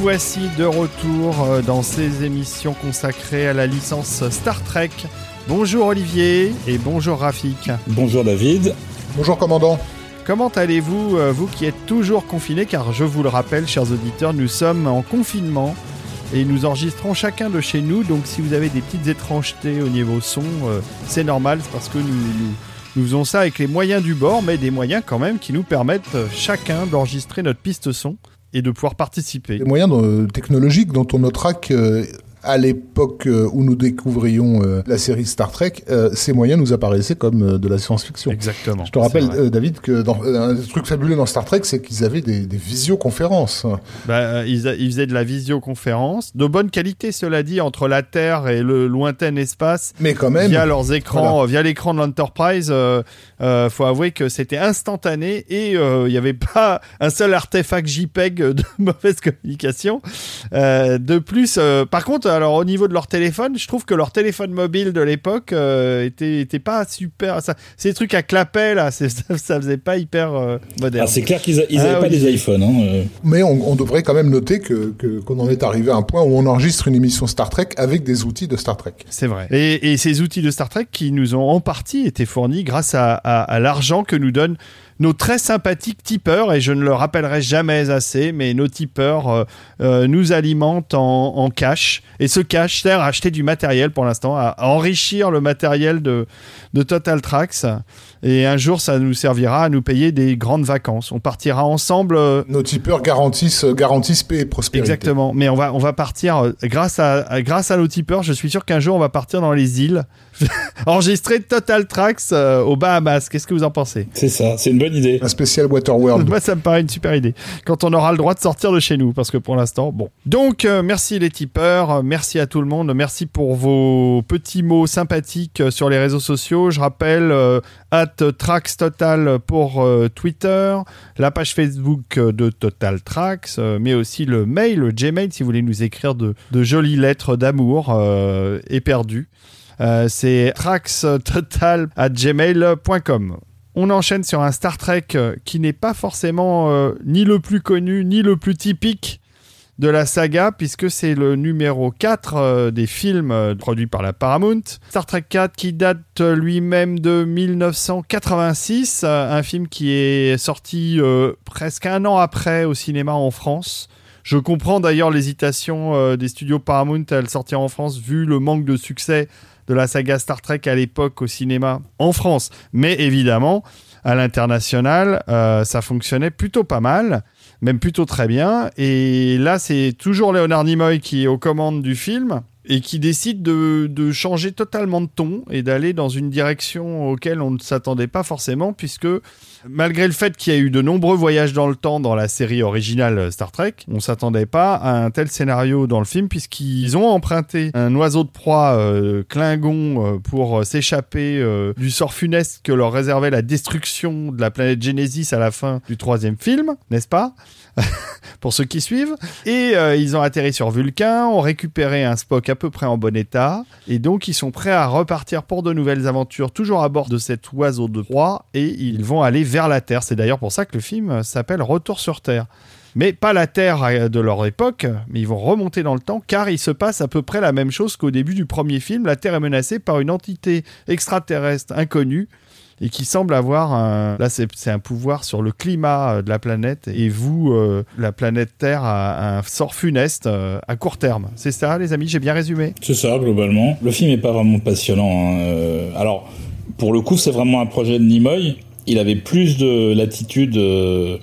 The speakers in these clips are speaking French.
voici de retour euh, dans ces émissions consacrées à la licence Star Trek. Bonjour Olivier et bonjour Rafik. Bonjour David. Bonjour commandant. Comment allez-vous, euh, vous qui êtes toujours confinés Car je vous le rappelle, chers auditeurs, nous sommes en confinement et nous enregistrons chacun de chez nous. Donc si vous avez des petites étrangetés au niveau son, euh, c'est normal, c'est parce que nous, nous, nous, faisons ça avec les moyens du bord, mais des moyens quand même qui nous permettent chacun d'enregistrer notre piste son et de pouvoir participer. Les moyens euh, technologiques dont on notera que à l'époque euh, où nous découvrions euh, la série Star Trek, euh, ces moyens nous apparaissaient comme de la science-fiction. Exactement. Je te rappelle, David, que dans, un truc fabuleux dans Star Trek, c'est qu'ils avaient des, des visioconférences. Bah, ils, a- ils faisaient de la visioconférence, de bonne qualité, cela dit, entre la Terre et le lointain espace, Mais quand même, via leurs écrans, via l'écran de l'Enterprise. Euh, euh, faut avouer que c'était instantané et euh, il n'y avait pas un seul artefact JPEG de mauvaise communication. De plus, par contre, alors au niveau de leur téléphone, je trouve que leur téléphone mobile de l'époque euh, était, était pas super. Ça, ces trucs à clapet là, ça, ça faisait pas hyper euh, moderne. Ah, c'est clair qu'ils n'avaient Ah, pas oui. des iPhones. Hein, euh. mais on, on devrait quand même noter que que- qu'on en est arrivé à un point où on enregistre une émission Star Trek avec des outils de Star Trek. C'est vrai. Et, et ces outils de Star Trek qui nous ont en partie été fournis grâce à, à- à l'argent que nous donnent nos très sympathiques tipeurs, et je ne le rappellerai jamais assez, mais nos tipeurs euh, euh, nous alimentent en, en cash. Et ce cash sert à acheter du matériel pour l'instant, à, à enrichir le matériel de, de Total Tracks. Et un jour, ça nous servira à nous payer des grandes vacances. On partira ensemble. euh, Nos tipeurs garantissent garantissent paix et prospérité. Exactement. Mais on va, on va partir grâce à, à- grâce à nos tipeurs. Je suis sûr qu'un jour on va partir dans les îles, enregistrer Total Tracks euh, aux Bahamas. Qu'est-ce que vous en pensez? C'est ça, c'est une bonne idée. Un spécial Waterworld. Moi, ça me paraît une super idée. Quand on aura le droit de sortir de chez nous, parce que pour l'instant, bon. Donc, euh, merci les tipeurs, euh, merci à tout le monde, merci pour vos petits mots sympathiques sur les réseaux sociaux. Je rappelle, euh, at Trax Total pour euh, Twitter, la page Facebook de Total Trax, euh, mais aussi le mail, le Gmail, si vous voulez nous écrire de, de jolies lettres d'amour euh, éperdues. Euh, c'est traxtotal at gmail.com. On enchaîne sur un Star Trek euh, qui n'est pas forcément euh, ni le plus connu, ni le plus typique de la saga, puisque c'est le numéro 4 euh, des films produits par la Paramount. Star Trek 4 qui date lui-même de 1986, euh, un film qui est sorti presque un an après au cinéma en France. Je comprends d'ailleurs l'hésitation des studios Paramount à le sortir en France, vu le manque de succès de la saga Star Trek à l'époque au cinéma en France. Mais évidemment, à l'international, euh, ça fonctionnait plutôt pas mal, même plutôt très bien. Et là, c'est toujours Leonard Nimoy qui est aux commandes du film et qui décide de, changer totalement de ton et d'aller dans une direction auquel on ne s'attendait pas forcément, puisque malgré le fait qu'il y a eu de nombreux voyages dans le temps dans la série originale Star Trek, on s'attendait pas à un tel scénario dans le film, puisqu'ils ont emprunté un oiseau de proie euh, Klingon euh, pour euh, s'échapper du sort funeste que leur réservait la destruction de la planète Genesis à la fin du troisième film, n'est-ce pas? pour ceux qui suivent. Et euh, ils ont atterri sur Vulcain, ont récupéré un Spock à peu près en bon état, et donc ils sont prêts à repartir pour de nouvelles aventures, toujours à bord de cet oiseau de proie, et ils vont aller vers la Terre. C'est d'ailleurs pour ça que le film s'appelle Retour sur Terre. Mais pas la Terre euh, de leur époque, mais ils vont remonter dans le temps, car il se passe à peu près la même chose qu'au début du premier film. La Terre est menacée par une entité extraterrestre inconnue, et qui semble avoir un... Là, c'est un pouvoir sur le climat euh, de la planète, et vous, euh, la planète Terre, a un sort funeste euh, à court terme. C'est ça, les amis J'ai bien résumé? C'est ça, globalement. Le film est pas vraiment passionnant. hein, Alors, pour le coup, c'est vraiment un projet de Nimoy. Il avait plus de latitude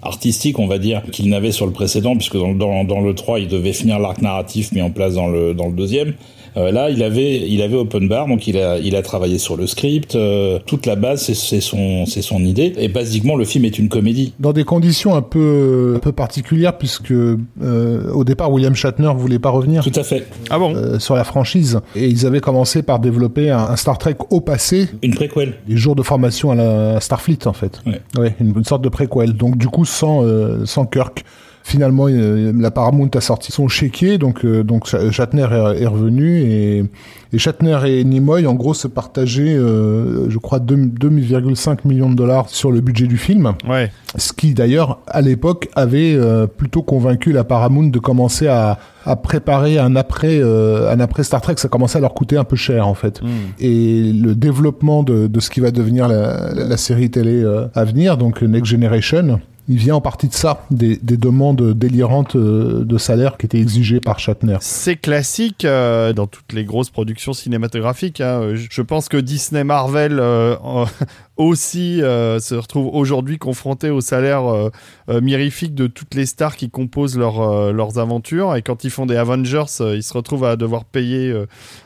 artistique, on va dire, qu'il n'avait sur le précédent, puisque dans, dans, dans le 3, il devait finir l'arc narratif mis en place dans le, dans le deuxième. Euh, là, il avait, il avait open bar, donc il a, il a travaillé sur le script. euh, toute la base, c'est- c'est son, c'est son idée. Et basiquement, le film est une comédie. Dans des conditions un peu un peu particulières puisque euh, au départ William Shatner voulait pas revenir Tout à fait. Ah bon? euh, sur la franchise et ils avaient commencé par développer un, un Star Trek au passé, Une préquelle. des jours de formation à la à Starfleet en fait. Ouais. Ouais, une, une sorte de préquel. Donc du coup sans euh, sans Kirk. Finalement, euh, la Paramount a sorti son chéquier, donc euh, donc Shatner est, revenu et, et Shatner et Nimoy en gros se partageaient, euh, je crois, 2,5 millions de dollars sur le budget du film. Ouais. Ce qui d'ailleurs à l'époque avait euh, plutôt convaincu la Paramount de commencer à, à préparer un après euh, un après Star Trek. Ça commençait à leur coûter un peu cher en fait. Hmm. Et le développement de, de ce qui va devenir la, la, la série télé euh, à venir, donc Next Generation il vient en partie de ça, des, des demandes délirantes euh, de salaire qui étaient exigées par Shatner. C'est classique euh, dans toutes les grosses productions cinématographiques. Hein. Je pense que Disney Marvel euh, aussi euh, se retrouve aujourd'hui confronté au salaire euh, euh, mirifique de toutes les stars qui composent leur, leurs aventures. Et quand ils font des Avengers, ils se retrouvent à devoir payer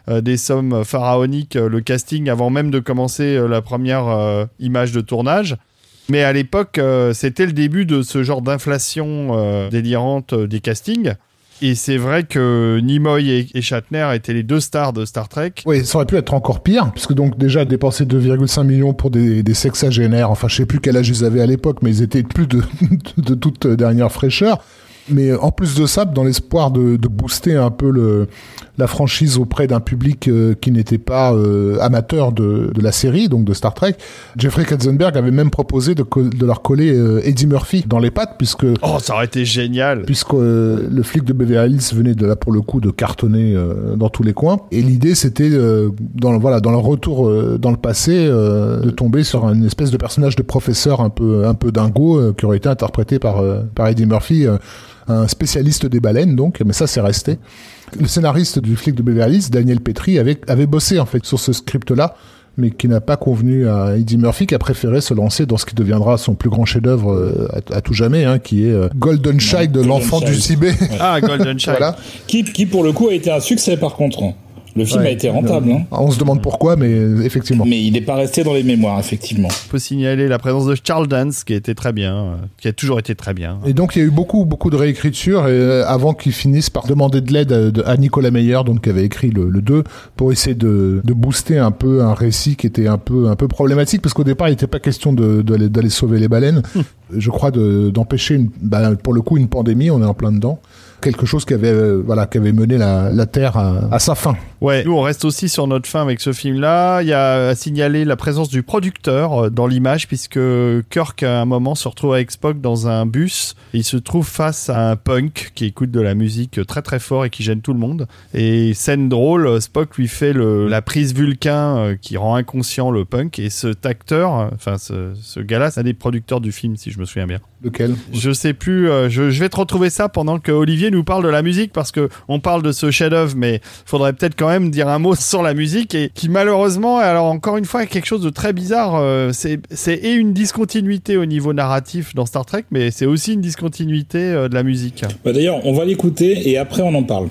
des sommes pharaoniques le casting avant même de commencer la première image de tournage. Mais à l'époque, euh, c'était le début de ce genre d'inflation euh, délirante euh, des castings. Et c'est vrai que Nimoy et, et, Shatner étaient les deux stars de Star Trek. Oui, ça aurait pu être encore pire, puisque donc déjà dépenser 2,5 millions pour des, des sexagénaires, enfin je sais plus quel âge ils avaient à l'époque, mais ils étaient plus de, toute dernière fraîcheur. Mais en plus de ça, dans l'espoir de, booster un peu le, la franchise auprès d'un public euh, qui n'était pas euh, amateur de, de, la série, donc de Star Trek, Jeffrey Katzenberg avait même proposé de, de leur coller euh, Eddie Murphy dans les pattes, puisque... Oh, ça aurait été génial Puisque le flic de Beverly Hills venait de là, pour le coup, de cartonner dans tous les coins. Et l'idée, c'était, dans, voilà, dans leur retour dans le passé, de tomber sur une espèce de personnage de professeur un peu, un peu dingo, qui aurait été interprété par, par Eddie Murphy un spécialiste des baleines, donc, mais ça, c'est resté. Le scénariste du flic de Beverly Hills, Daniel Petrie, avait, avait bossé, en fait, sur ce script-là, mais qui n'a pas convenu à Eddie Murphy, qui a préféré se lancer dans ce qui deviendra son plus grand chef-d'œuvre euh, à, à, tout jamais, hein, qui est euh, Golden Child de l'enfant du Tibet. Ah, Golden Child. voilà. Qui, qui, pour le coup, a été un succès, par contre. Le film Ouais. a été rentable. Hein. On se demande pourquoi, mais effectivement. Mais il n'est pas resté dans les mémoires, effectivement. On peut signaler la présence de Charles Dance, qui était très bien, euh, qui a toujours été très bien. Et donc il y a eu beaucoup beaucoup de réécriture euh, avant qu'ils finissent par demander de l'aide à, à, Nicolas Meyer, donc qui avait écrit le, le 2, pour essayer de, de, booster un peu un récit qui était un peu un peu problématique parce qu'au départ il n'était pas question de d'aller sauver les baleines. Je crois d'empêcher de, bah, pour le coup une pandémie, on est en plein dedans quelque chose qui avait euh, voilà qui avait mené la, la terre à, à, sa fin. Ouais, nous on reste aussi sur notre fin avec ce film-là. Il y a à signaler la présence du producteur euh, dans l'image puisque Kirk à un moment se retrouve avec Spock dans un bus. Et il se trouve face à un punk qui écoute de la musique très très fort et qui gêne tout le monde. Et scène drôle, Spock lui fait le, la prise Vulcain euh, qui rend inconscient le punk et cet acteur, enfin ce, ce gars-là, c'est un des producteurs du film si je me souviens bien. Lequel Je sais plus. Euh, je, je, vais te retrouver ça pendant que Olivier nous parle de la musique parce que on parle de ce chef-d'œuvre, mais faudrait peut-être quand même dire un mot sur la musique et qui malheureusement, alors encore une fois, est quelque chose de très bizarre. Euh, c'est et une discontinuité au niveau narratif dans Star Trek, mais c'est aussi une discontinuité euh, de la musique. Bah D'ailleurs, on va l'écouter et après on en parle.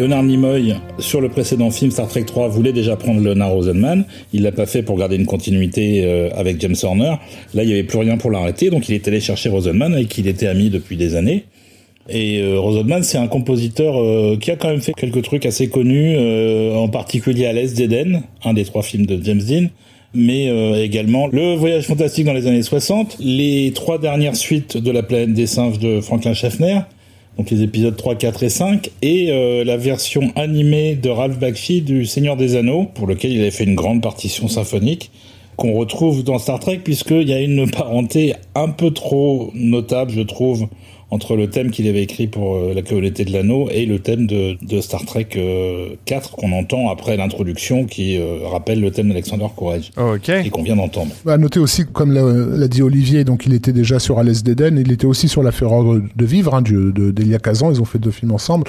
Leonard Nimoy, sur le précédent film Star Trek 3, voulait déjà prendre Leonard Rosenman. Il l'a pas fait pour garder une continuité euh, avec James Horner. Là, il n'y avait plus rien pour l'arrêter, donc il est allé chercher Rosenman, avec qui il était ami depuis des années. Et euh, Rosenman, c'est un compositeur euh, qui a quand même fait quelques trucs assez connus, euh, en particulier à l'Est d'Eden, un des trois films de James Dean mais également Le Voyage fantastique dans les années 60, les trois dernières suites de La planète des singes de Franklin Schaffner, donc les épisodes 3, 4 et 5, et la version animée de Ralph Bakshi du Seigneur des Anneaux, pour lequel il avait fait une grande partition symphonique qu'on retrouve dans Star Trek puisqu'il y a une parenté un peu trop notable, je trouve, entre le thème qu'il avait écrit pour euh, la communauté de l'anneau et le thème de, de Star Trek 4 euh, qu'on entend après l'introduction qui euh, rappelle le thème d'Alexander Courage et qu'on vient d'entendre. À noter aussi, comme l'a dit Olivier, donc il était déjà sur Alès d'Eden, il était aussi sur La Fureur de vivre hein, d'Elia Kazan, ils ont fait deux films ensemble.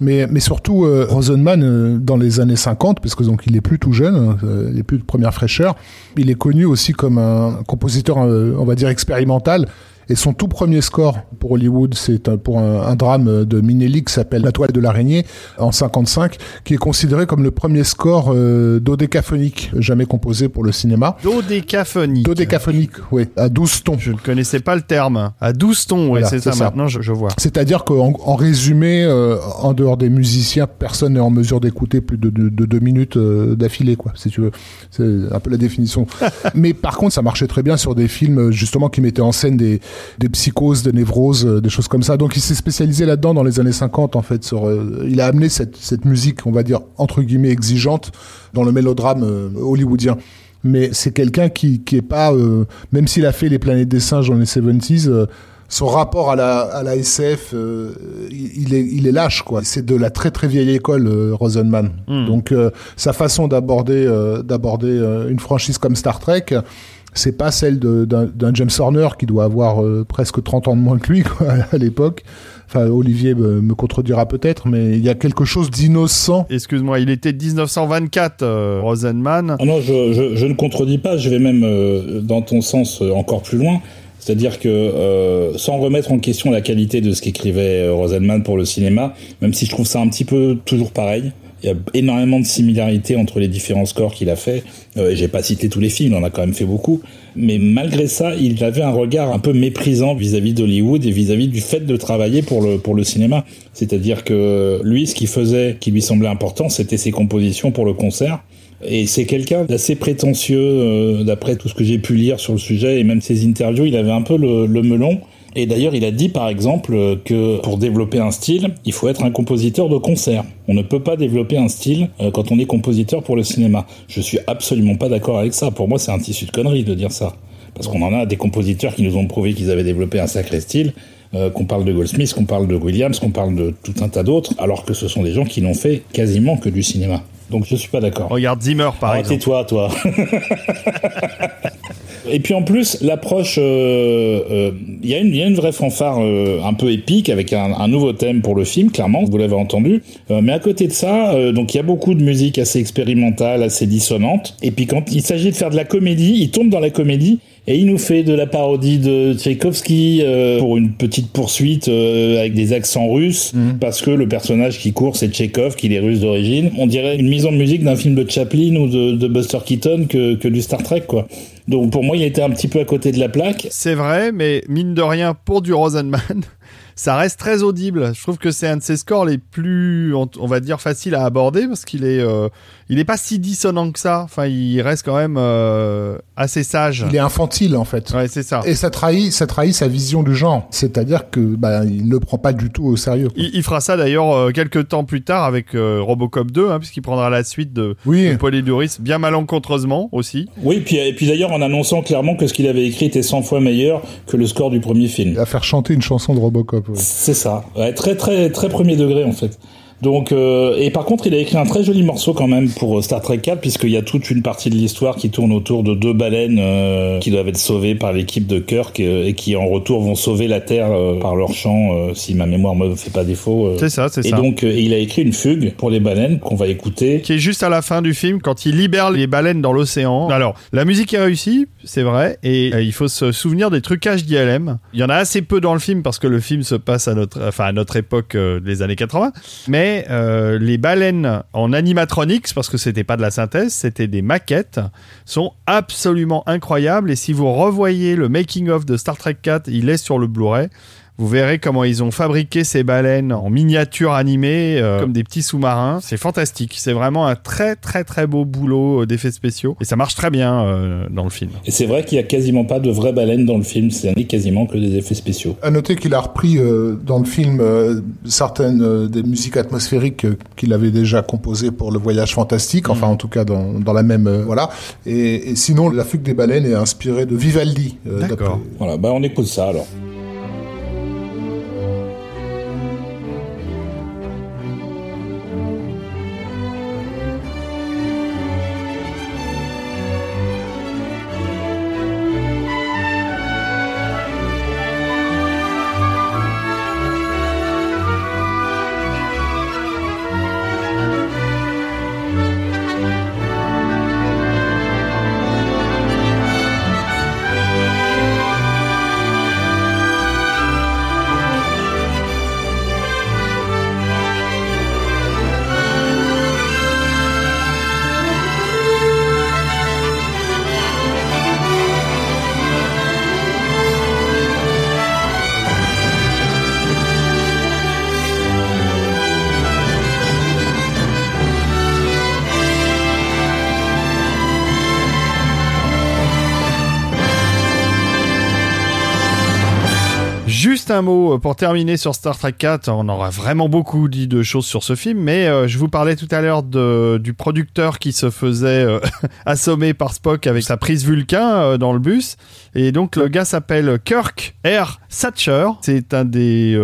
Mais, mais surtout, Rosenman, dans les années 50, parce que donc il est plus tout jeune, hein, il est plus de première fraîcheur, il est connu aussi comme un compositeur, on va dire, expérimental. Et son tout premier score pour Hollywood, c'est pour un, drame de Minelli qui s'appelle La toile de l'araignée en 55, qui est considéré comme le premier score euh, dodécaphonique jamais composé pour le cinéma. Dodécaphonique. Dodécaphonique, oui, à 12 tons. Je ne connaissais pas le terme. À 12 tons, oui, c'est ça, Maintenant, je, vois. C'est-à-dire qu'en en résumé, euh, en dehors des musiciens, personne n'est en mesure d'écouter plus de, deux minutes euh, d'affilée, quoi, si tu veux. C'est un peu la définition. Mais par contre, ça marchait très bien sur des films justement qui mettaient en scène des des psychoses, des névroses, euh, des choses comme ça. Donc il s'est spécialisé là-dedans dans les années 50 en fait. Sur, euh, il a amené cette, cette musique, on va dire entre guillemets exigeante, dans le mélodrame euh, hollywoodien mais c'est quelqu'un qui qui est pas même s'il a fait les planètes des singes dans les 70s son rapport à la à la SF il, est il est lâche quoi c'est de la très très vieille école Rosenman hmm. donc sa façon d'aborder d'aborder une franchise comme Star Trek c'est pas celle d'un James Horner qui doit avoir euh, presque 30 ans de moins que lui quoi, à l'époque. Enfin, Olivier me, contredira peut-être, mais il y a quelque chose d'innocent. Excuse-moi, il était 1924, euh, Rosenman. Ah non, je, je, ne contredis pas, je vais même euh, dans ton sens encore plus loin. C'est-à-dire que sans remettre en question la qualité de ce qu'écrivait Rosenman pour le cinéma, même si je trouve ça un petit peu toujours pareil, il y a énormément de similarités entre les différents scores qu'il a fait. Euh, J'ai pas cité tous les films, il en a quand même fait beaucoup. Mais malgré ça, il avait un regard un peu méprisant vis-à-vis d'Hollywood et vis-à-vis du fait de travailler pour le pour le cinéma. C'est-à-dire que lui, ce qu'il faisait, qui lui semblait important, c'était ses compositions pour le concert. Et c'est quelqu'un d'assez prétentieux, euh, d'après tout ce que j'ai pu lire sur le sujet et même ses interviews, il avait un peu le, le melon. Et d'ailleurs, il a dit par exemple que pour développer un style, il faut être un compositeur de concert. On ne peut pas développer un style euh, quand on est compositeur pour le cinéma. Je suis absolument pas d'accord avec ça. Pour moi, c'est un tissu de conneries de dire ça. Parce qu'on en a des compositeurs qui nous ont prouvé qu'ils avaient développé un sacré style. Euh, qu'on parle de Goldsmith, qu'on parle de Williams, qu'on parle de tout un tas d'autres, alors que ce sont des gens qui n'ont fait quasiment que du cinéma. Donc je suis pas d'accord. Regarde Zimmer par exemple. toi toi. Et puis en plus, l'approche, il euh, euh, y, a une vraie fanfare euh, un peu épique avec un, nouveau thème pour le film, clairement, vous l'avez entendu. mais à côté de ça, donc il y a beaucoup de musique assez expérimentale, assez dissonante. Et puis quand il s'agit de faire de la comédie, il tombe dans la comédie et il nous fait de la parodie de Tchaïkovski euh, pour une petite poursuite euh, avec des accents russes, mhm. parce que le personnage qui court, c'est Tchekhov, qui est russe d'origine. On dirait une mise en musique d'un film de Chaplin ou de, de Buster Keaton que, que du Star Trek, quoi. Donc pour moi, il était un petit peu à côté de la plaque. C'est vrai, mais mine de rien, pour du Rosenman, ça reste très audible. Je trouve que c'est un de ses scores les plus, on, va dire, faciles à aborder parce qu'il est, euh, il est pas si dissonant que ça. Enfin, il reste quand même euh, assez sage. Il est infantile en fait. Ouais, c'est ça. Et ça trahit, ça trahit sa vision du genre. C'est-à-dire que bah, il le prend pas du tout au sérieux. Il, fera ça d'ailleurs euh, quelques temps plus tard avec euh, Robocop 2, hein, puisqu'il prendra la suite de, oui. Polydoris, bien malencontreusement aussi. Oui, puis et puis d'ailleurs en annonçant clairement que ce qu'il avait écrit était 100 fois meilleur que le score du premier film. À faire chanter une chanson de Robocop. C'est ça. Ouais, très très très premier degré en fait. Donc, euh, et par contre, il a écrit un très joli morceau quand même pour euh, Star Trek 4, puisqu'il y a toute une partie de l'histoire qui tourne autour de deux baleines euh, qui doivent être sauvées par l'équipe de Kirk et qui en retour vont sauver la Terre par leur chant, si ma mémoire me fait pas défaut. c'est ça, c'est ça. Et donc, il a écrit une fugue pour les baleines qu'on va écouter. Qui est juste à la fin du film, quand il libère les baleines dans l'océan. Alors, la musique est réussie, c'est vrai, et il faut se souvenir des trucages d'ILM. Il y en a assez peu dans le film parce que le film se passe à notre, enfin, à notre époque des années 80, mais mais euh, les baleines en animatronics, parce que c'était pas de la synthèse, c'était des maquettes, sont absolument incroyables. Et si vous revoyez le making of de Star Trek 4, il est sur le Blu-ray. Vous verrez comment ils ont fabriqué ces baleines en miniature animée, euh, comme des petits sous-marins. C'est fantastique. C'est vraiment un très très très beau boulot euh, d'effets spéciaux. Et ça marche très bien euh, dans le film. Et c'est vrai qu'il y a quasiment pas de vraies baleines dans le film. C'est quasiment que des effets spéciaux. À noter qu'il a repris dans le film certaines des musiques atmosphériques qu'il avait déjà composées pour le voyage fantastique. Enfin, en tout cas, dans, dans la même voilà. Et, et, sinon, la fugue des baleines est inspirée de Vivaldi. D'accord. Voilà. Bah, on écoute ça alors. Pour terminer sur Star Trek 4. On aura vraiment beaucoup dit de choses sur ce film, mais euh, je vous parlais tout à l'heure du producteur qui se faisait euh, assommer par Spock avec sa prise Vulcain dans le bus. Et donc le gars s'appelle Kirk R. Satcher. C'est un des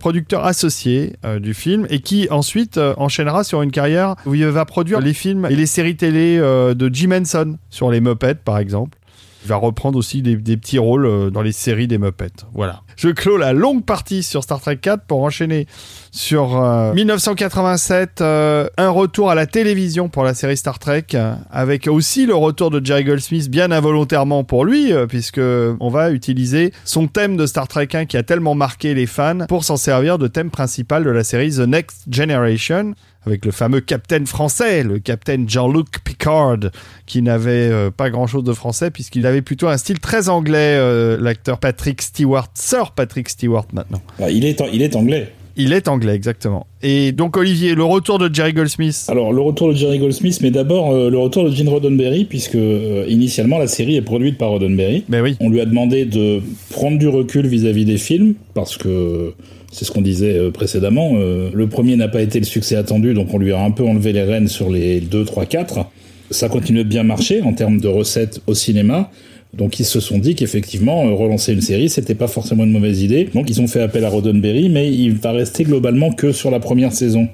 producteurs associés du film et qui ensuite enchaînera sur une carrière où il va produire les films et les séries télé de Jim Henson sur les Muppets par exemple. Il va reprendre aussi des, petits rôles euh, dans les séries des Muppets. Voilà. Je clôt la longue partie sur Star Trek 4 pour enchaîner sur 1987, euh, euh, un retour à la télévision pour la série Star Trek, avec aussi le retour de Jerry Goldsmith, bien involontairement pour lui, puisque on va utiliser son thème de Star Trek 1 qui a tellement marqué les fans pour s'en servir de thème principal de la série The Next Generation avec le fameux capitaine français, le capitaine Jean-Luc Picard, qui n'avait euh, pas grand-chose de français puisqu'il avait plutôt un style très anglais, euh, l'acteur Patrick Stewart, Sir Patrick Stewart maintenant. Ah, il, est, il est anglais. Il est anglais, exactement. Et donc, Olivier, le retour de Jerry Goldsmith Alors, le retour de Jerry Goldsmith, mais d'abord euh, le retour de Gene Roddenberry, puisque initialement la série est produite par Roddenberry. Mais ben oui. On lui a demandé de prendre du recul vis-à-vis -vis des films, parce que c'est ce qu'on disait euh, précédemment. Euh, le premier n'a pas été le succès attendu, donc on lui a un peu enlevé les rênes sur les 2, 3, 4. Ça continue de bien marcher en termes de recettes au cinéma. Donc ils se sont dit qu'effectivement, euh, relancer une série, c'était pas forcément une mauvaise idée. Donc ils ont fait appel à Roddenberry, mais il va rester globalement que sur la première saison.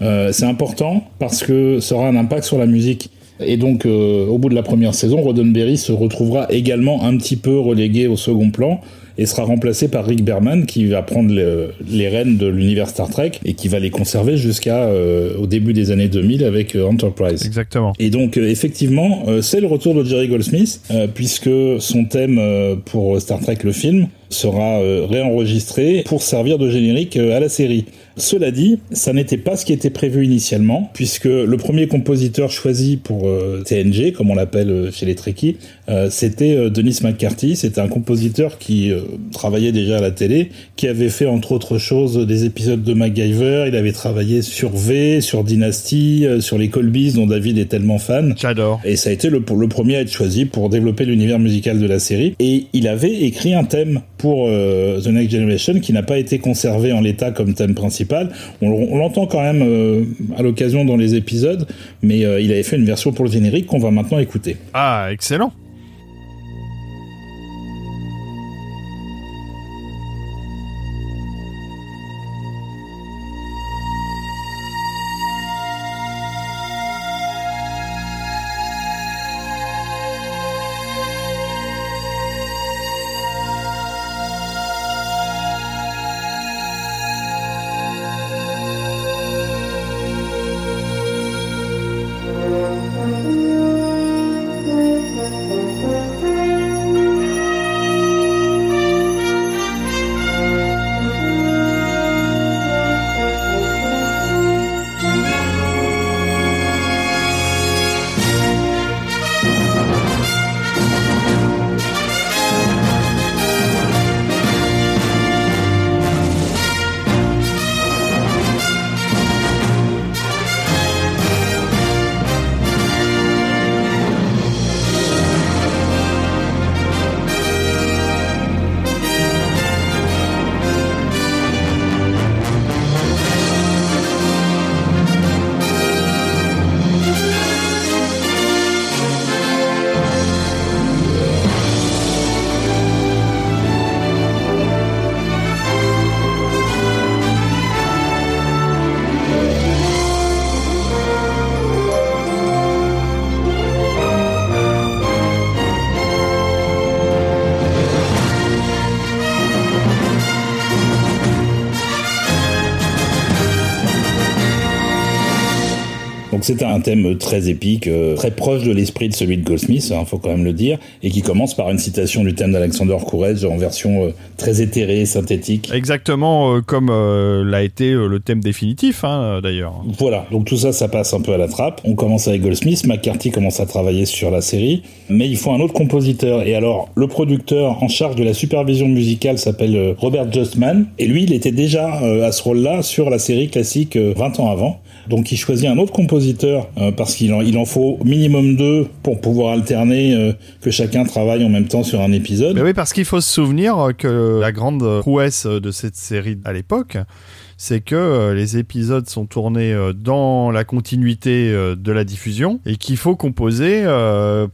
c'est important parce que ça aura un impact sur la musique. Et donc, au bout de la première saison, Roddenberry se retrouvera également un petit peu relégué au second plan et sera remplacé par Rick Berman qui va prendre les, rênes de l'univers Star Trek et qui va les conserver jusqu'à euh, au début des années 2000 avec euh, Enterprise. Exactement. Et donc euh, effectivement, c'est le retour de Jerry Goldsmith puisque son thème pour Star Trek le film sera réenregistré pour servir de générique à la série. Cela dit, ça n'était pas ce qui était prévu initialement, puisque le premier compositeur choisi pour euh, TNG, comme on l'appelle euh, chez les Trekkies, euh, c'était Denis McCarthy. C'était un compositeur qui travaillait déjà à la télé, qui avait fait entre autres choses des épisodes de MacGyver. Il avait travaillé sur V, sur Dynasty, sur les Colbys, dont David est tellement fan. J'adore. Et ça a été le, le premier à être choisi pour développer l'univers musical de la série. Et il avait écrit un thème pour The Next Generation qui n'a pas été conservé en l'état comme thème principal on, l'entend quand même euh, à l'occasion dans les épisodes, mais euh, il avait fait une version pour le générique qu'on va maintenant écouter. Ah, excellent C'était un thème très épique, euh, très proche de l'esprit de celui de Goldsmith, hein, faut quand même le dire, et qui commence par une citation du thème d'Alexander Courage en version euh, très éthérée, synthétique. Exactement euh, comme l'a été le thème définitif, hein, d'ailleurs. Voilà, donc tout ça, ça passe un peu à la trappe. On commence avec Goldsmith, McCarthy commence à travailler sur la série, mais il faut un autre compositeur. Et alors, le producteur en charge de la supervision musicale s'appelle Robert Justman, et lui, il était déjà à ce rôle-là sur la série classique 20 ans avant. Donc il choisit un autre compositeur euh, parce qu'il en, faut minimum deux pour pouvoir alterner euh, que chacun travaille en même temps sur un épisode. Oui, parce qu'il faut se souvenir que la grande prouesse de cette série à l'époque, c'est que euh, les épisodes sont tournés dans la continuité de la diffusion et qu'il faut composer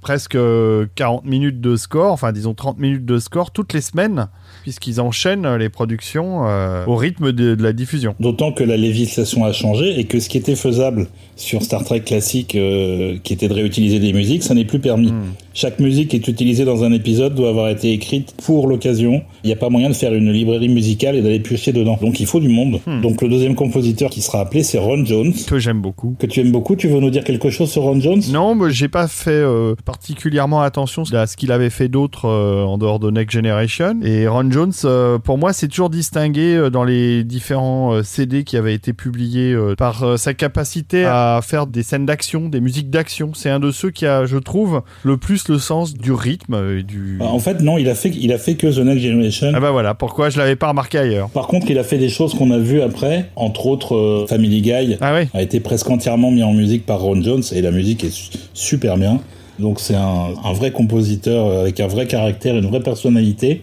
presque 40 minutes de score, enfin disons 30 minutes de score toutes les semaines puisqu'ils enchaînent les productions euh, au rythme de, la diffusion. D'autant que la législation a changé et que ce qui était faisable sur Star Trek classique, euh, qui était de réutiliser des musiques, ça n'est plus permis. Hmm. Chaque musique qui est utilisée dans un épisode doit avoir été écrite pour l'occasion. Il n'y a pas moyen de faire une librairie musicale et d'aller piocher dedans. Donc il faut du monde. Hmm. Donc le deuxième compositeur qui sera appelé, c'est Ron Jones. Que j'aime beaucoup. Que tu aimes beaucoup. Tu veux nous dire quelque chose sur Ron Jones? Non, mais j'ai pas fait euh, particulièrement attention à ce qu'il avait fait d'autre euh, en dehors de Next Generation. Et Ron Jones, euh, pour moi, c'est toujours distingué dans les différents CD qui avaient été publiés par sa capacité à faire des scènes d'action, des musiques d'action. C'est un de ceux qui a, je trouve, le plus le sens du rythme et du. Bah, en fait, non, il a fait, il a fait que The Next Generation. Ah bah voilà, pourquoi je l'avais pas remarqué ailleurs. Par contre, il a fait des choses qu'on a vues après, entre autres euh, Family Guy ah a été presque entièrement mis en musique par Ron Jones et la musique est super bien. Donc c'est un, un, vrai compositeur euh, avec un vrai caractère, une vraie personnalité.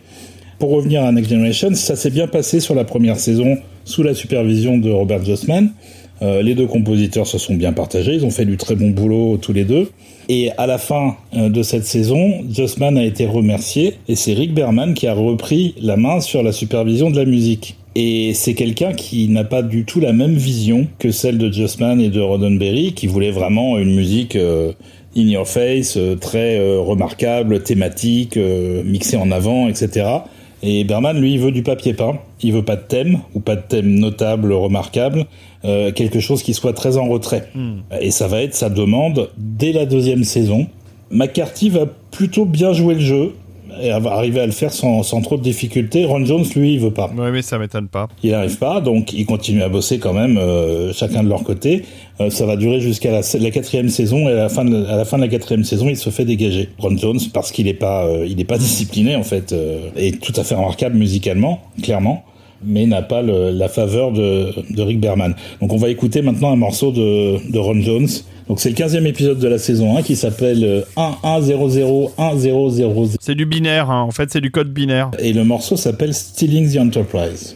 Pour revenir à Next Generation, ça s'est bien passé sur la première saison sous la supervision de Robert Jossman. Euh, les deux compositeurs se sont bien partagés, ils ont fait du très bon boulot tous les deux. Et à la fin euh, de cette saison, Jossman a été remercié et c'est Rick Berman qui a repris la main sur la supervision de la musique. Et c'est quelqu'un qui n'a pas du tout la même vision que celle de Jossman et de Roddenberry, qui voulait vraiment une musique euh, in your face, très remarquable, thématique, mixée en avant, etc. Et Berman, lui, veut du papier peint. Il veut pas de thème ou pas de thème notable, remarquable, euh, quelque chose qui soit très en retrait. Hmm. Et ça va être sa demande dès la deuxième saison. McCarthy va plutôt bien jouer le jeu et va arriver à le faire sans, sans, trop de difficultés. Ron Jones, lui, il veut pas. Oui, mais ça m'étonne pas. Il n'arrive pas, donc il continue à bosser quand même, euh, chacun de leur côté. Euh, ça va durer jusqu'à la, la, quatrième saison et à la fin de, à la fin de la quatrième saison, il se fait dégager. Ron Jones, parce qu'il n'est pas, euh, il est pas discipliné en fait, et tout à fait remarquable musicalement, clairement mais n'a pas le, la faveur de, de, Rick Berman. Donc on va écouter maintenant un morceau de, de Ron Jones donc c'est le 15e épisode de la saison 1 qui s'appelle 11001000. C'est du binaire, hein. en fait c'est du code binaire. Et le morceau s'appelle Stealing the Enterprise.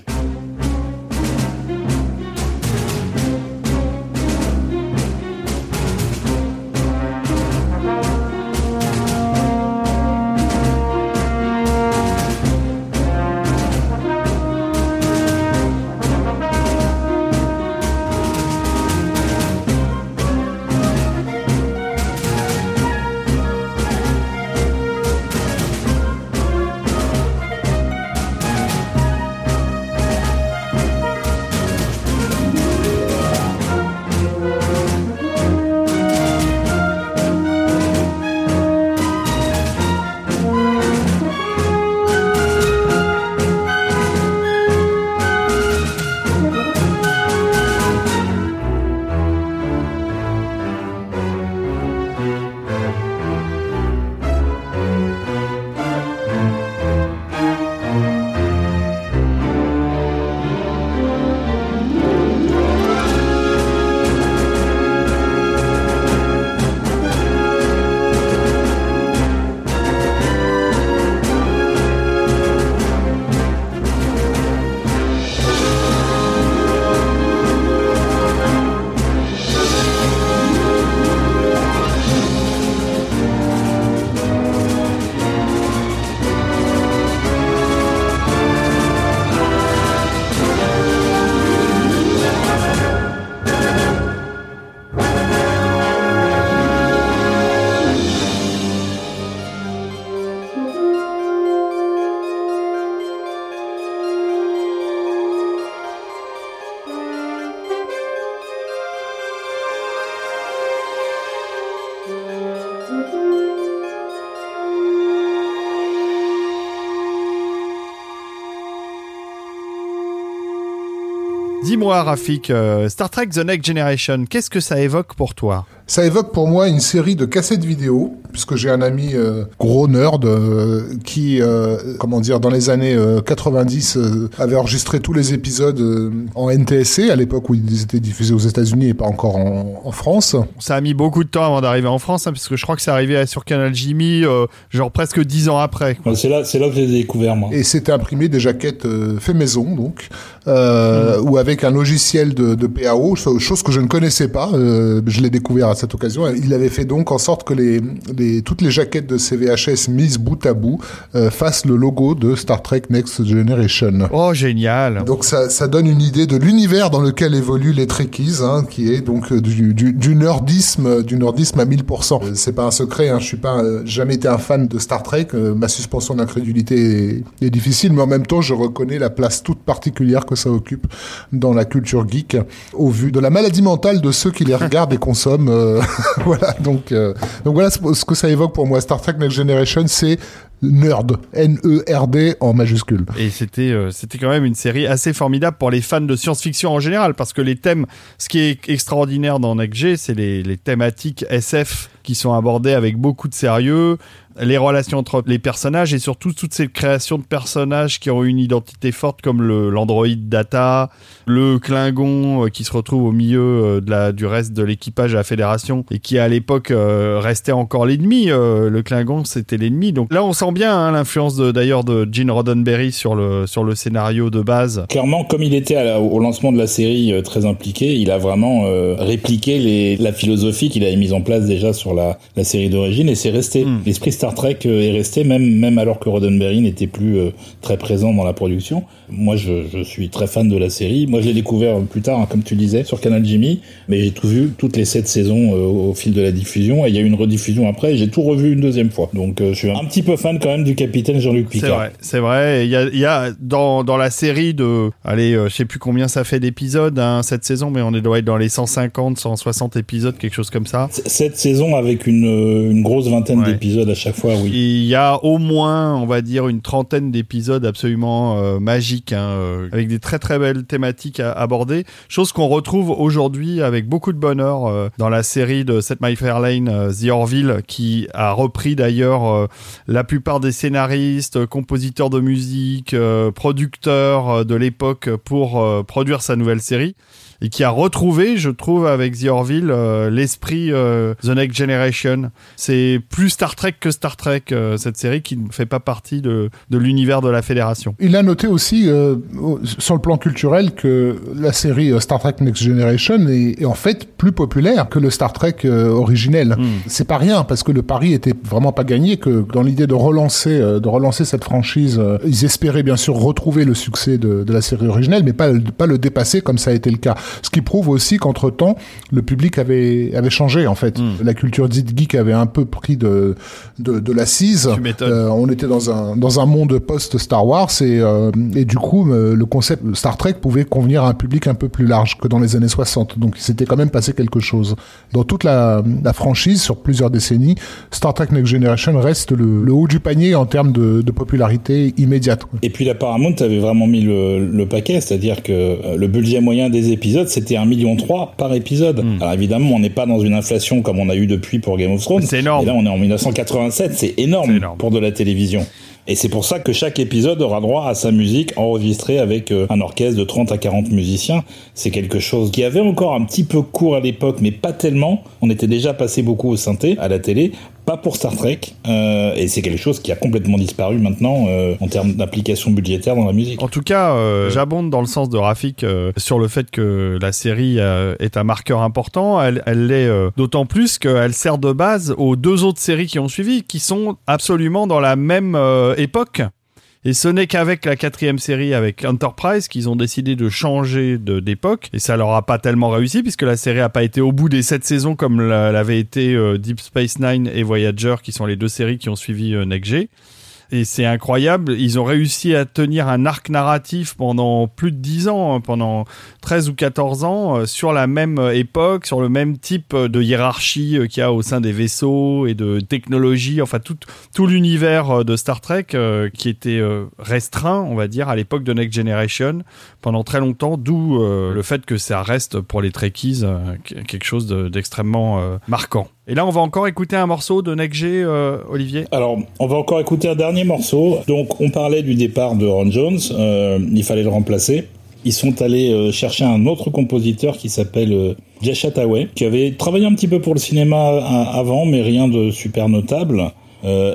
Rafik, euh, Star Trek The Next Generation, qu'est-ce que ça évoque pour toi? Ça évoque pour moi une série de cassettes vidéo, puisque j'ai un ami euh, gros nerd euh, qui, euh, comment dire, dans les années 90 avait enregistré tous les épisodes en NTSC à l'époque où ils étaient diffusés aux États-Unis et pas encore en, France. Ça a mis beaucoup de temps avant d'arriver en France, hein, puisque je crois que c'est arrivé sur Canal Jimmy, genre presque dix ans après. C'est là, c'est là que j'ai découvert moi. Et c'était imprimé des jaquettes fait maison, donc, mmh. ou avec un logiciel de, de, PAO, chose que je ne connaissais pas. je l'ai découvert cette occasion. Il avait fait donc en sorte que les, les toutes les jaquettes de CVHS mises bout à bout euh, fassent le logo de Star Trek Next Generation. Oh, génial Donc ça, ça donne une idée de l'univers dans lequel évoluent les Trekkies, hein, qui est donc euh, du, du, du, nerdisme, du nerdisme à 1000%. Euh, c'est pas un secret, hein, je suis pas jamais été un fan de Star Trek. ma suspension d'incrédulité est, est, difficile, mais en même temps, je reconnais la place toute particulière que ça occupe dans la culture geek, au vu de la maladie mentale de ceux qui les regardent et consomment voilà, donc, euh, donc voilà ce que ça évoque pour moi. Star Trek Next Generation, c'est nerd, N-E-R-D en majuscule. Et c'était euh, c'était quand même une série assez formidable pour les fans de science-fiction en général, parce que les thèmes, ce qui est extraordinaire dans NextG, c'est les, les thématiques SF qui sont abordées avec beaucoup de sérieux, les relations entre les personnages et surtout toutes ces créations de personnages qui ont une identité forte comme l'android Data, le Klingon euh, qui se retrouve au milieu euh, de la, du reste de l'équipage à la Fédération et qui à l'époque euh, restait encore l'ennemi. le Klingon c'était l'ennemi. Donc là on sent bien hein, l'influence d'ailleurs de, Gene Roddenberry sur le, sur le scénario de base. Clairement comme il était au lancement de la série très impliqué, il a vraiment répliqué les, la philosophie qu'il avait mise en place déjà sur la, la série d'origine et c'est resté. Hmm. L'esprit Star Trek est resté même, même alors que Roddenberry n'était plus très présent dans la production. Moi je, je suis très fan de la série moi, je l'ai découvert plus tard, hein, comme tu disais, sur Canal Jimmy, mais j'ai tout vu, toutes les sept saisons euh, au fil de la diffusion, et il y a eu une rediffusion après, et j'ai tout revu une deuxième fois. Donc, euh, je suis un petit peu fan quand même du capitaine Jean-Luc Picard. C'est vrai, c'est vrai. Il y a, y a dans, dans la série de, allez, euh, je sais plus combien ça fait d'épisodes hein, cette saison, mais on est doit être dans les 150, 160 épisodes, quelque chose comme ça. Cette saison avec une, une grosse vingtaine d'épisodes à chaque fois, oui. Il y a au moins, on va dire, une trentaine d'épisodes absolument magiques, hein, avec des très très belles thématiques à aborder, chose qu'on retrouve aujourd'hui avec beaucoup de bonheur euh, dans la série de Seth MacFarlane, euh, The Orville, qui a repris d'ailleurs euh, la plupart des scénaristes, compositeurs de musique, producteurs de l'époque pour produire sa nouvelle série et qui a retrouvé, je trouve, avec The Orville, euh, l'esprit euh, The Next Generation. C'est plus Star Trek que Star Trek, euh, cette série qui ne fait pas partie de, de l'univers de la Fédération. Il a noté aussi, sur le plan culturel, que la série Star Trek Next Generation est, en fait plus populaire que le Star Trek originel. Hmm. C'est pas rien, parce que le pari était vraiment pas gagné, que dans l'idée de relancer, de relancer cette franchise, ils espéraient bien sûr retrouver le succès de, de la série originelle, mais pas, pas le dépasser comme ça a été le cas. Ce qui prouve aussi qu'entre-temps, le public avait, avait changé, en fait. Hmm. La culture dite geek avait un peu pris de, de, de l'assise. Euh, on était dans un, dans un monde post-Star Wars et, euh, et du coup, euh, le concept Star Trek pouvait convenir à un public un peu plus large que dans les années 60. Donc, il s'était quand même passé quelque chose. Dans toute la, la franchise, sur plusieurs décennies, Star Trek Next Generation reste le, le haut du panier en termes de, de popularité immédiate. Et puis, la Paramount avait vraiment mis le, le paquet, c'est-à-dire que le budget moyen des épisodes c'était un million trois par épisode. Hmm. Alors évidemment, on n'est pas dans une inflation comme on a eu depuis pour Game of Thrones. C'est énorme. Et là, on est en 1987, c'est énorme, pour de la télévision. Et c'est pour ça que chaque épisode aura droit à sa musique enregistrée avec euh, un orchestre de 30 à 40 musiciens. C'est quelque chose qui avait encore un petit peu court à l'époque, mais pas tellement. On était déjà passé beaucoup au synthé à la télé pas pour Star Trek, euh, et c'est quelque chose qui a complètement disparu maintenant euh, en termes d'application budgétaire dans la musique. En tout cas, euh, j'abonde dans le sens de Rafik sur le fait que la série est un marqueur important. Elle, elle l'est d'autant plus qu'elle sert de base aux deux autres séries qui ont suivi, qui sont absolument dans la même époque. Et ce n'est qu'avec la quatrième série, avec Enterprise, qu'ils ont décidé de changer d'époque. Et ça leur a pas tellement réussi, puisque la série a pas été au bout des sept saisons comme l'avait été euh, Deep Space Nine et Voyager, qui sont les deux séries qui ont suivi euh, Et c'est incroyable. Ils ont réussi à tenir un arc narratif pendant plus de 10 ans, hein, pendant 13 ou 14 ans, euh, sur la même époque, sur le même type de hiérarchie qu'il y a au sein des vaisseaux et de technologie, enfin tout, tout l'univers de Star Trek qui était restreint, on va dire, à l'époque de Next Generation pendant très longtemps, d'où le fait que ça reste pour les Trekkies quelque chose d'extrêmement marquant. Et là, on va encore écouter un morceau de G, euh, Olivier Alors, on va encore écouter un dernier morceau. Donc, on parlait du départ de Ron Jones. Euh, il fallait le remplacer. Ils sont allés euh, chercher un autre compositeur qui s'appelle euh, Jay qui avait travaillé un petit peu pour le cinéma avant, mais rien de super notable.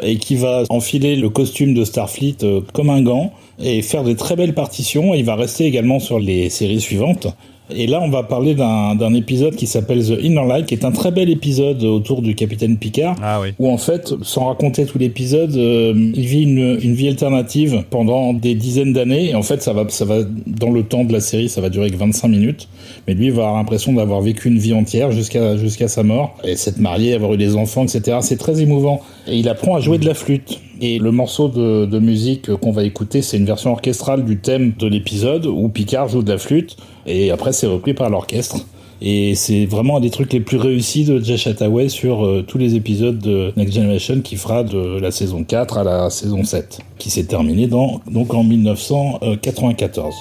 et qui va enfiler le costume de Starfleet comme un gant et faire des très belles partitions. Il va rester également sur les séries suivantes. Et là, on va parler d'un épisode qui s'appelle The Inner Light, qui est un très bel épisode autour du capitaine Picard, ah oui. où en fait, sans raconter tout l'épisode, euh, il vit une, une, vie alternative pendant des dizaines d'années. Et en fait, ça va, ça va dans le temps de la série, ça va durer que 25 minutes. Mais lui, il va avoir l'impression d'avoir vécu une vie entière jusqu'à jusqu'à sa mort, et s'être marié, avoir eu des enfants, etc. C'est très émouvant. Et il apprend à jouer de la flûte. Et le morceau de, de musique qu'on va écouter, c'est une version orchestrale du thème de l'épisode où Picard joue de la flûte et après c'est repris par l'orchestre. Et c'est vraiment un des trucs les plus réussis de Jay Chataway sur euh, tous les épisodes de Next Generation qui fera de la saison 4 à la saison 7, qui s'est terminée donc en 1994.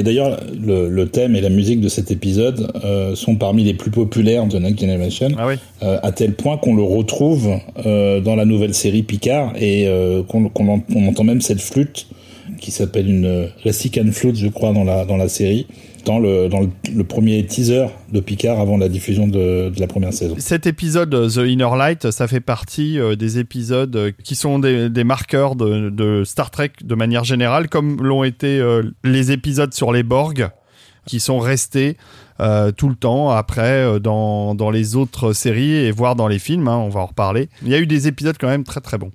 Et d'ailleurs, le, le, thème et la musique de cet épisode euh, sont parmi les plus populaires de Next Generation, ah oui. euh, à tel point qu'on le retrouve euh, dans la nouvelle série Picard et qu'on qu'on on entend même cette flûte qui s'appelle une Ressican Flute, je crois, dans la, dans la série, dans le, premier teaser de Picard avant la diffusion de, la première saison. Cet épisode, The Inner Light, ça fait partie euh, des épisodes euh, qui sont des, marqueurs de, Star Trek de manière générale, comme l'ont été euh, les épisodes sur les Borg, qui sont restés euh, tout le temps après euh, dans, dans les autres séries et voire dans les films, hein, on va en reparler. Il y a eu des épisodes quand même très très bons.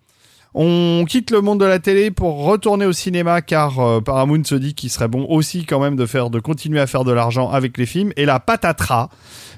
On quitte le monde de la télé pour retourner au cinéma car euh, Paramount se dit qu'il serait bon aussi quand même de faire de continuer à faire de l'argent avec les films. Et la patatras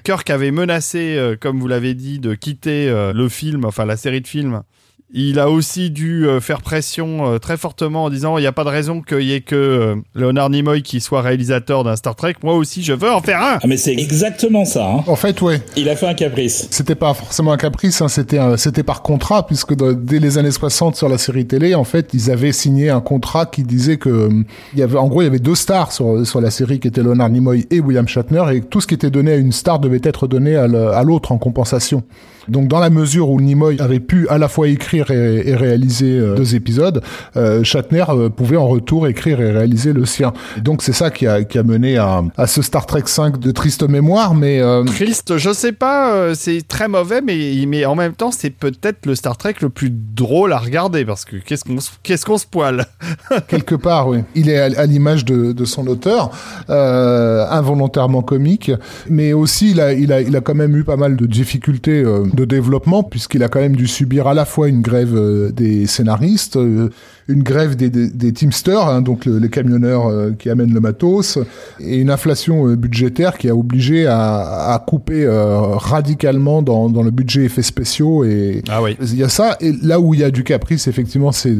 Kirk avait menacé euh, comme vous l'avez dit de quitter euh, le film enfin la série de films il a aussi dû euh, faire pression euh, très fortement en disant il n'y a pas de raison qu'il y ait que euh, Leonard Nimoy qui soit réalisateur d'un Star Trek. Moi aussi, je veux en faire un. Ah mais c'est exactement ça. Hein. En fait, ouais. Il a fait un caprice. C'était pas forcément un caprice, hein, c'était c'était par contrat puisque dès les années 60 sur la série télé, en fait, ils avaient signé un contrat qui disait que il y avait en gros il y avait deux stars sur sur la série qui étaient Leonard Nimoy et William Shatner et tout ce qui était donné à une star devait être donné à l'autre en compensation. Donc dans la mesure où Nimoy avait pu à la fois écrire et, et réaliser euh, deux épisodes, euh, Shatner euh, pouvait en retour écrire et réaliser le sien. Donc c'est ça qui a, qui a mené à, à, ce Star Trek 5 de triste mémoire, mais euh... triste, je sais pas, c'est très mauvais, mais mais en même temps c'est peut-être le Star Trek le plus drôle à regarder parce que qu'est-ce qu'on qu'est-ce qu'on se poile? Quelque part, oui. Il est à, à l'image de, de, son auteur, involontairement comique, mais aussi il a il a il a quand même eu pas mal de difficultés de développement puisqu'il a quand même dû subir à la fois une grève euh, des scénaristes, euh, une grève des, des, des teamsters, hein, donc le, les camionneurs euh, qui amènent le matos, et une inflation budgétaire qui a obligé à, à couper radicalement dans, dans, le budget effets spéciaux. Et ah oui. il y a ça. Et là où il y a du caprice, effectivement, c'est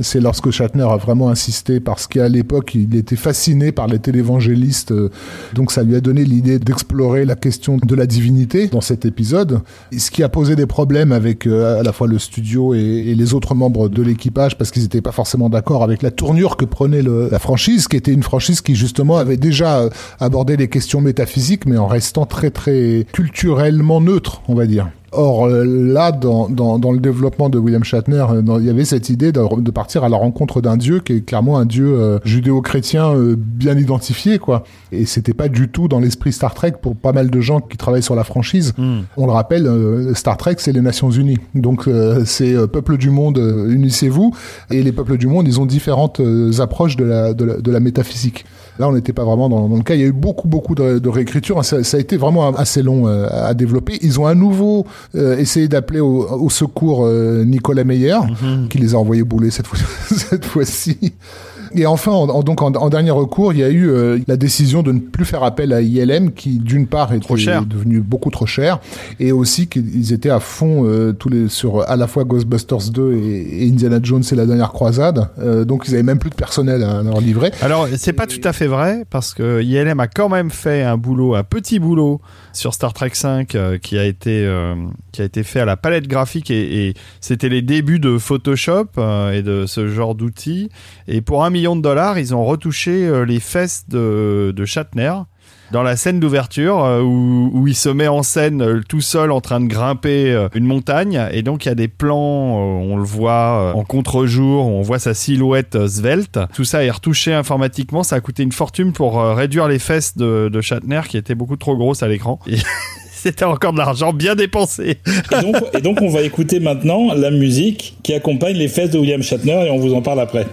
c'est lorsque Shatner a vraiment insisté parce qu'à l'époque il était fasciné par les télévangélistes, donc ça lui a donné l'idée d'explorer la question de la divinité dans cet épisode, ce qui a posé des problèmes avec euh, à la fois le studio et, et les autres membres de l'équipage parce qu'ils n'étaient pas forcément d'accord avec la tournure que prenait la franchise, qui était une franchise qui justement avait déjà euh, abordé les questions métaphysiques, mais en restant très très culturellement neutre, on va dire. Or, euh, là, dans, dans, dans, le développement de William Shatner, dans, il y avait cette idée de, de, partir à la rencontre d'un dieu qui est clairement un dieu euh, judéo-chrétien euh, bien identifié, quoi. Et c'était pas du tout dans l'esprit Star Trek pour pas mal de gens qui travaillent sur la franchise. Mm. On le rappelle, euh, Star Trek, c'est les Nations Unies. Donc, c'est peuple du monde, unissez-vous. Et les peuples du monde, ils ont différentes approches de la, de la, de la métaphysique. Là, on n'était pas vraiment dans, dans, le cas. Il y a eu beaucoup, beaucoup de, de réécriture. Ça, ça, a été vraiment assez long euh, à développer. Ils ont à nouveau euh, essayé d'appeler au, au, secours euh, Nicolas Meyer, mm -hmm. qui les a envoyés bouler cette fois cette fois-ci. Et enfin, en, donc en, en, dernier recours, il y a eu euh, la décision de ne plus faire appel à ILM, qui d'une part est devenu beaucoup trop cher, et aussi qu'ils étaient à fond euh, tous les sur à la fois Ghostbusters 2 et, et Indiana Jones et la dernière croisade. Euh, donc ils avaient même plus de personnel à leur livrer. Alors c'est pas tout à fait vrai parce que ILM a quand même fait un boulot, un petit boulot sur Star Trek 5 euh, qui a été qui a été fait à la palette graphique et, et c'était les débuts de Photoshop et de ce genre d'outils et pour un million de dollars ils ont retouché euh, les fesses de, de Shatner. Dans la scène d'ouverture euh, où, où, il se met en scène euh, tout seul en train de grimper une montagne. Et donc il y a des plans on le voit en contre-jour on voit sa silhouette svelte. Tout ça est retouché informatiquement. Ça a coûté une fortune pour réduire les fesses de, de Shatner qui étaient beaucoup trop grosses à l'écran. C'était encore de l'argent bien dépensé. et, donc, et donc on va écouter maintenant la musique qui accompagne les fesses de William Shatner et on vous en parle après.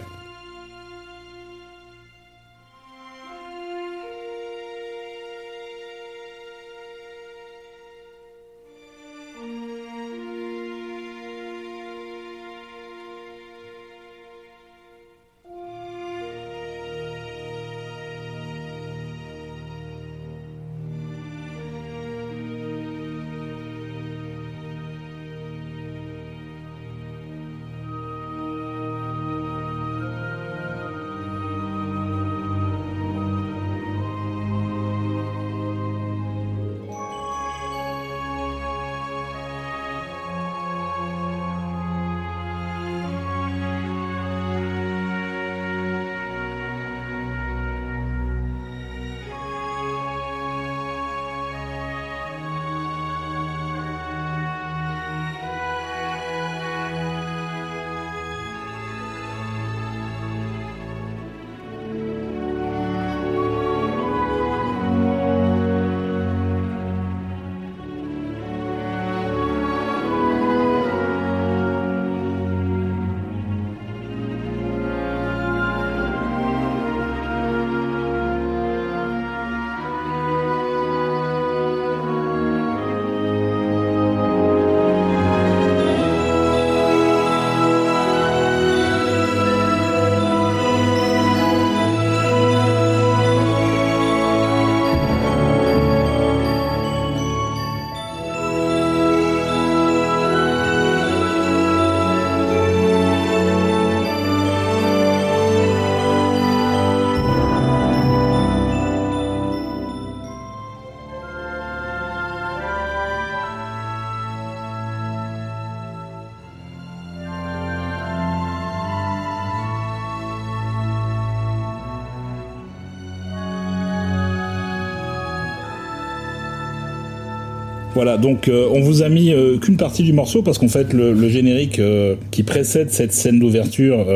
Voilà, donc euh, on vous a mis euh, qu'une partie du morceau parce qu'en fait le, le générique euh, qui précède cette scène d'ouverture,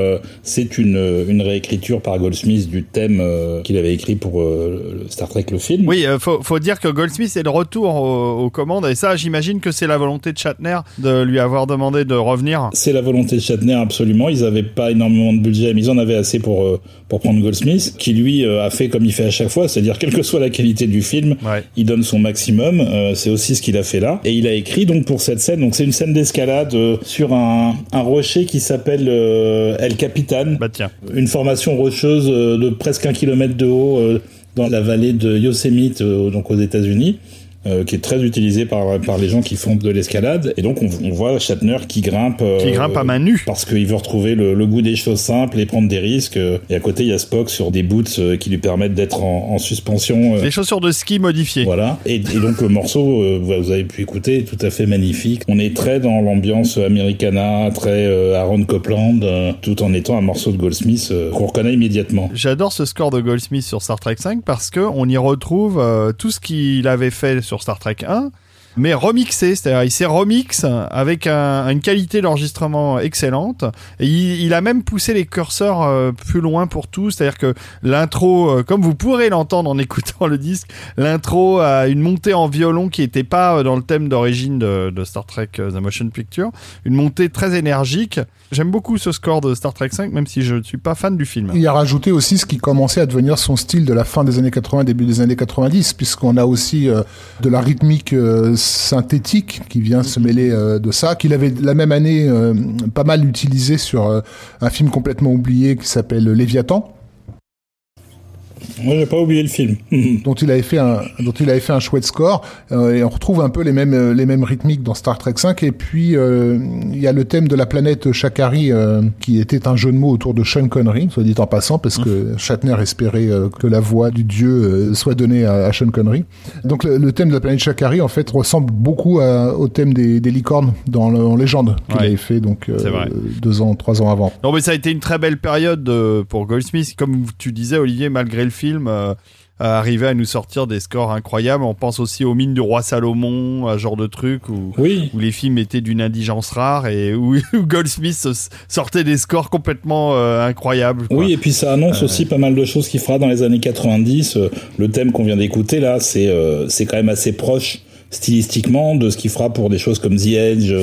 c'est une, une réécriture par Goldsmith du thème qu'il avait écrit pour Star Trek le film. Oui, faut, faut dire que Goldsmith est de retour aux, aux commandes et ça, j'imagine que c'est la volonté de Shatner de lui avoir demandé de revenir. C'est la volonté de Shatner absolument. Ils avaient pas énormément de budget, mais ils en avaient assez pour pour prendre Goldsmith, qui lui a fait comme il fait à chaque fois, c'est-à-dire quelle que soit la qualité du film, Ouais. il donne son maximum. C'est aussi ce qu'il a fait là. Et il a écrit donc pour cette scène. Donc c'est une scène d'escalade euh, sur un, un rocher qui s'appelle euh, El Capitan, Bah tiens. une formation rocheuse euh, de presque un kilomètre de haut dans la vallée de Yosemite, donc aux États-Unis. Euh, qui est très utilisée par, par les gens qui font de l'escalade. Et donc, on, on voit Shatner qui grimpe. euh, Qui grimpe à main nue. Parce qu'il veut retrouver le, le goût des choses simples et prendre des risques. euh, Et à côté, il y a Spock sur des boots euh, qui lui permettent d'être en, en suspension. Des chaussures de ski modifiées. voilà. Et, et donc le morceau, euh, vous avez pu écouter, est tout à fait magnifique. On est très dans l'ambiance americana, très euh, Aaron Copland, tout en étant un morceau de Goldsmith qu'on reconnaît immédiatement. J'adore ce score de Goldsmith sur Star Trek 5 parce que on y retrouve euh, tout ce qu'il avait fait sur Star Trek 1 mais remixé, c'est-à-dire il s'est remix avec un- une qualité d'enregistrement excellente. Et il, a même poussé les curseurs euh, plus loin pour tout, c'est-à-dire que l'intro, euh, comme vous pourrez l'entendre en écoutant le disque, l'intro a une montée en violon qui n'était pas euh, dans le thème d'origine de, Star Trek The Motion Picture, une montée très énergique. J'aime beaucoup ce score de Star Trek 5 même si je ne suis pas fan du film. Il a rajouté aussi ce qui commençait à devenir son style de la fin des années 80, début des années 90, puisqu'on a aussi euh, de la rythmique euh, synthétique qui vient se mêler euh, de ça, qu'il avait la même année pas mal utilisé sur un film complètement oublié qui s'appelle Léviathan. Moi, j'ai pas oublié le film. dont il avait fait un dont il avait fait un chouette score. Euh, et on retrouve un peu les mêmes euh, les mêmes rythmiques dans Star Trek 5 et puis euh, il y a le thème de la planète Shakari euh, qui était un jeu de mots autour de Sean Connery soit dit en passant parce que Shatner espérait euh, que la voix du dieu euh, soit donnée à, à Sean Connery. Donc le, le thème de la planète Shakari en fait ressemble beaucoup à- au thème des, des licornes dans, le, en légende qu'il Ouais. avait fait donc euh, deux ans trois ans avant. Non, mais ça a été une très belle période pour Goldsmith. Comme tu disais, Olivier, malgré le film, euh, a arrivé à nous sortir des scores incroyables. On pense aussi aux mines du roi Salomon, à genre de truc où, Oui. où les films étaient d'une indigence rare et où, où Goldsmith sortait des scores complètement euh, incroyables. quoi. Oui, et puis ça annonce aussi pas mal de choses qu'il fera dans les années 90. Euh, Le thème qu'on vient d'écouter là, c'est euh, c'est quand même assez proche stylistiquement de ce qu'il fera pour des choses comme The Edge.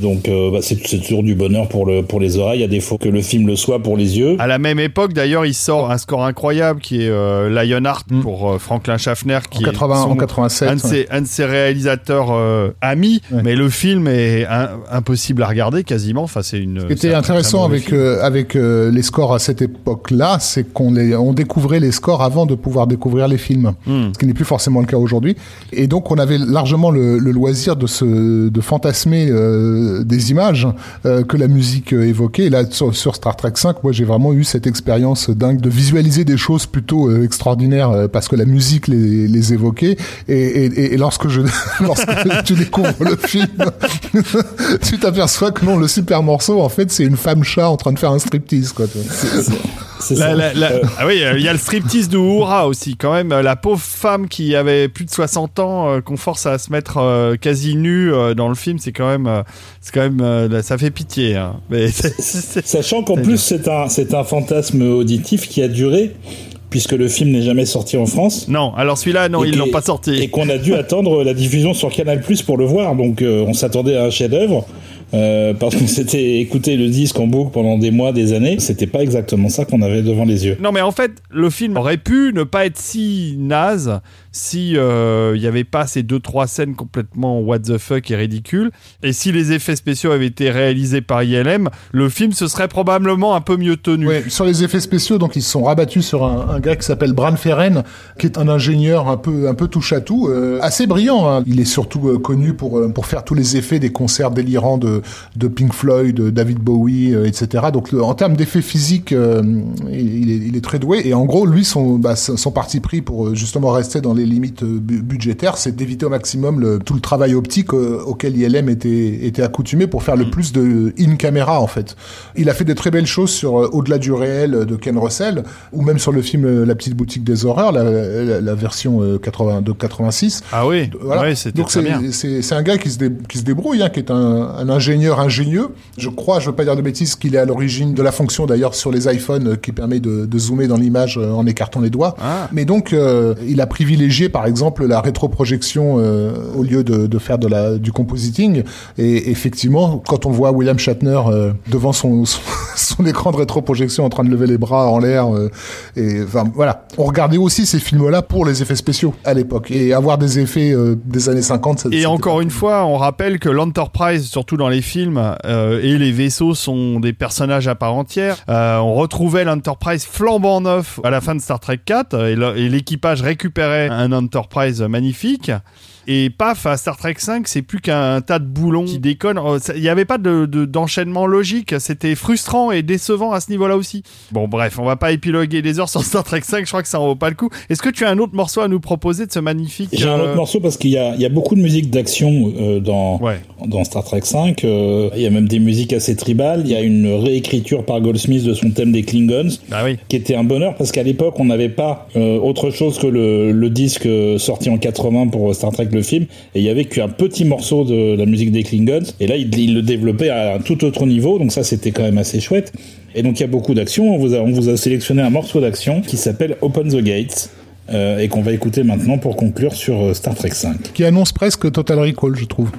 Donc euh, bah, c'est toujours du bonheur pour le pour les oreilles. Il y a des fois que le film le soit pour les yeux. À la même époque, d'ailleurs, il sort un score incroyable qui est euh, Lionheart Mm. pour euh, Franklin Schaffner, en, qui 80, est son- en 87 un de, ouais. ses, un de ses réalisateurs euh, amis, Ouais. mais le film est un- impossible à regarder quasiment. Enfin, c'est une. Ce qui était intéressant avec euh, euh, les scores à cette époque-là, c'est qu'on les on découvrait les scores avant de pouvoir découvrir les films, Hmm. ce qui n'est plus forcément le cas aujourd'hui. Et donc on avait largement le, le loisir de se de fantasmer euh, des images euh, que la musique euh, évoquait. Là sur, sur Star Trek 5, moi j'ai vraiment eu cette expérience dingue de visualiser des choses plutôt euh, extraordinaires parce que la musique les, les évoquait. Et, et, et lorsque je lorsque tu découvres le film, tu t'aperçois que non, le super morceau, en fait, c'est une femme chat en train de faire un striptease, quoi. Tu vois. C'est La- ça. la- la- Euh, Ah oui, euh, il y a le striptease de Uhura aussi, quand même. La pauvre femme qui avait plus de 60 ans, euh, qu'on force à se mettre quasi nue dans le film, c'est quand même, c'est quand même, ça fait pitié. hein. Mais c'est- c'est- Sachant qu'en plus c'est un c'est un fantasme auditif qui a duré puisque le film n'est jamais sorti en France. non, alors celui-là, non, Et ils qui- l'ont pas sorti. Et qu'on a dû attendre la diffusion sur Canal Plus pour le voir. Donc euh, on s'attendait à un chef-d'œuvre. Euh, parce qu'on s'était écouté le disque en boucle pendant des mois, des années. C'était pas exactement ça qu'on avait devant les yeux. Non, mais en fait, le film aurait pu ne pas être si naze si euh, il n'y avait pas ces deux trois scènes complètement what the fuck et ridicules. Et si les effets spéciaux avaient été réalisés par ILM, le film se serait probablement un peu mieux tenu. Sur les effets spéciaux, donc ils se sont rabattus sur un, gars qui s'appelle Bran Ferren, qui est un ingénieur un peu un peu touche à tout, euh, assez brillant. hein. Il est surtout euh, connu pour euh, pour faire tous les effets des concerts délirants de de Pink Floyd, David Bowie, euh, etc. Donc en termes d'effets physiques, euh, il, est, très doué. Et en gros, lui, son bah, parti pris pour euh, justement rester dans les limites euh, bu- budgétaires, c'est d'éviter au maximum le, tout le travail optique euh, auquel ILM était, était accoutumé pour faire le plus de in-camera en fait. Il a fait des très belles choses sur euh, Au-delà du réel de Ken Russell, ou même sur le film La petite boutique des horreurs, la, la, la version euh, 80, de 86. Ah oui, Voilà. ouais, c'était Donc très c'est bien. c'est c'est un gars qui se, dé- qui se débrouille, hein, qui est un, un ingénieur ingénieux. Je crois, je veux pas dire de bêtises, qu'il est à l'origine de la fonction d'ailleurs sur les iPhones qui permet de, de zoomer dans l'image en écartant les doigts. Ah. Mais donc euh, il a privilégié par exemple la rétroprojection euh, au lieu de, de faire de la, du compositing. Et effectivement, quand on voit William Shatner euh, devant son, son, son écran de rétroprojection en train de lever les bras en l'air, euh, et enfin voilà, on regardait aussi ces films-là pour les effets spéciaux à l'époque et avoir des effets euh, des années 50. ça- Et encore une fois, on rappelle que l'Enterprise, surtout dans les films, et les vaisseaux sont des personnages à part entière. On retrouvait l'Enterprise flambant neuf à la fin de Star Trek 4, et le- et l'équipage récupérait un Enterprise magnifique. Et paf, à Star Trek 5, c'est plus qu'un tas de boulons qui déconnent. Il n'y avait pas de, de- d'enchaînement logique. C'était frustrant et décevant à ce niveau-là aussi. Bon, bref, on va pas épiloguer des heures sur Star Trek 5. Je crois que ça en vaut pas le coup. Est-ce que tu as un autre morceau à nous proposer de ce magnifique J'ai un euh, autre morceau parce qu'il y a, il y a beaucoup de musique d'action euh, dans, Ouais. dans Star Trek 5. euh, il y a même des musiques assez tribales. Il y a une réécriture par Goldsmith de son thème des Klingons. Oui. qui était un bonheur parce qu'à l'époque on n'avait pas autre chose que le, le disque sorti en 80 pour Star Trek le film et il y avait qu'un petit morceau de la musique des Klingons et là il, le développait à un tout autre niveau donc ça c'était quand même assez chouette et donc il y a beaucoup d'actions on vous a, on vous a sélectionné un morceau d'action qui s'appelle Open the Gates euh, et qu'on va écouter maintenant pour conclure sur euh, Star Trek 5 qui annonce presque Total Recall, je trouve.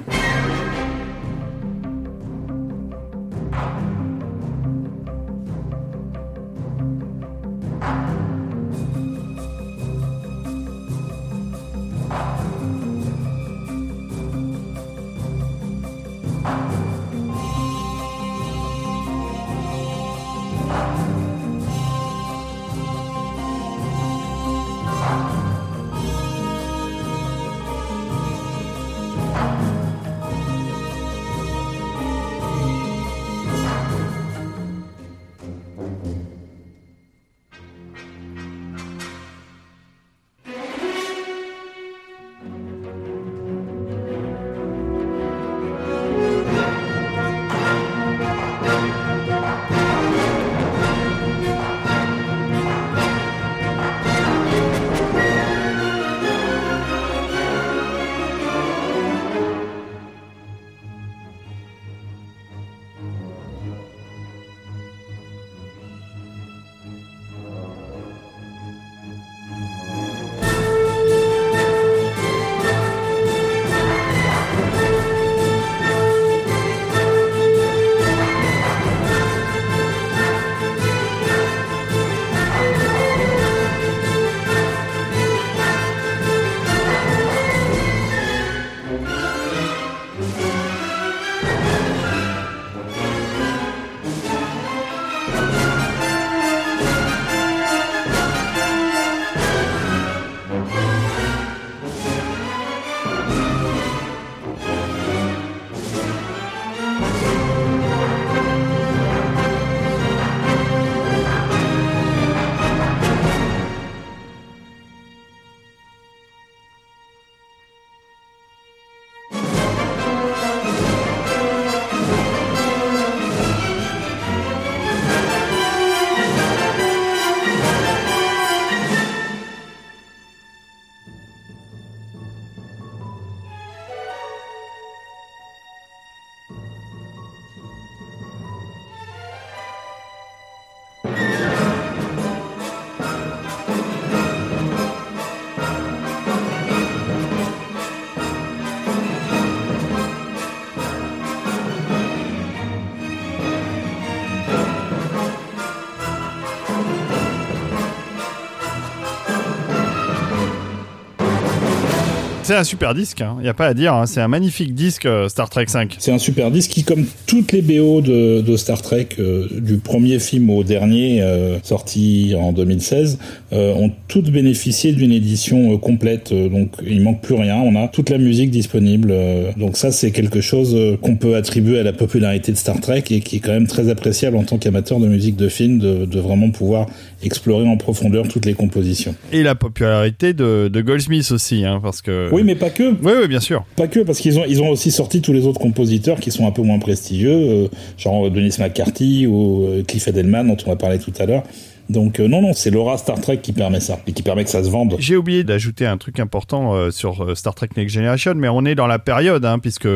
C'est un super disque, il hein. n'y a pas à dire, hein. c'est un magnifique disque euh, Star Trek 5. C'est un super disque qui, comme toutes les BO de, de Star Trek, euh, du premier film au dernier, euh, sorti en 2016, ont toutes bénéficié d'une édition complète, donc il manque plus rien, on a toute la musique disponible, donc ça c'est quelque chose qu'on peut attribuer à la popularité de Star Trek et qui est quand même très appréciable en tant qu'amateur de musique de film, de, de vraiment pouvoir explorer en profondeur toutes les compositions. Et la popularité de, de Goldsmith aussi, hein, parce que... Oui, mais pas que. Oui, oui, bien sûr. Pas que, parce qu'ils ont, ils ont aussi sorti tous les autres compositeurs qui sont un peu moins prestigieux, euh, genre Denis McCarthy ou euh, Cliff Edelman, dont on a parlé tout à l'heure. Donc euh, non, non, c'est l'aura Star Trek qui permet ça et qui permet que ça se vende. J'ai oublié d'ajouter un truc important sur Star Trek Next Generation, mais on est dans la période, hein, puisque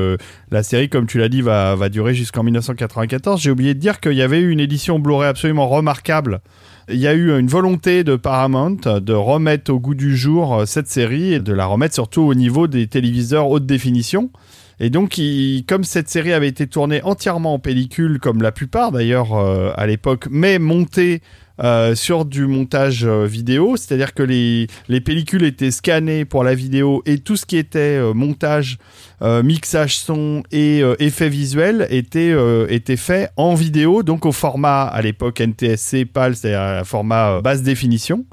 la série, comme tu l'as dit, va, va durer jusqu'en 1994. J'ai oublié de dire qu'il y avait eu une édition Blu-ray absolument remarquable il y a eu une volonté de Paramount de remettre au goût du jour euh, cette série et de la remettre surtout au niveau des téléviseurs haute définition. Et donc, comme cette série avait été tournée entièrement en pellicule, comme la plupart d'ailleurs euh, à l'époque, mais montée euh, sur du montage vidéo, c'est-à-dire que les, les pellicules étaient scannées pour la vidéo et tout ce qui était montage mixage son et euh, effets visuels étaient, euh, étaient faits en vidéo, donc au format à l'époque NTSC PAL, c'est-à-dire un format basse définition.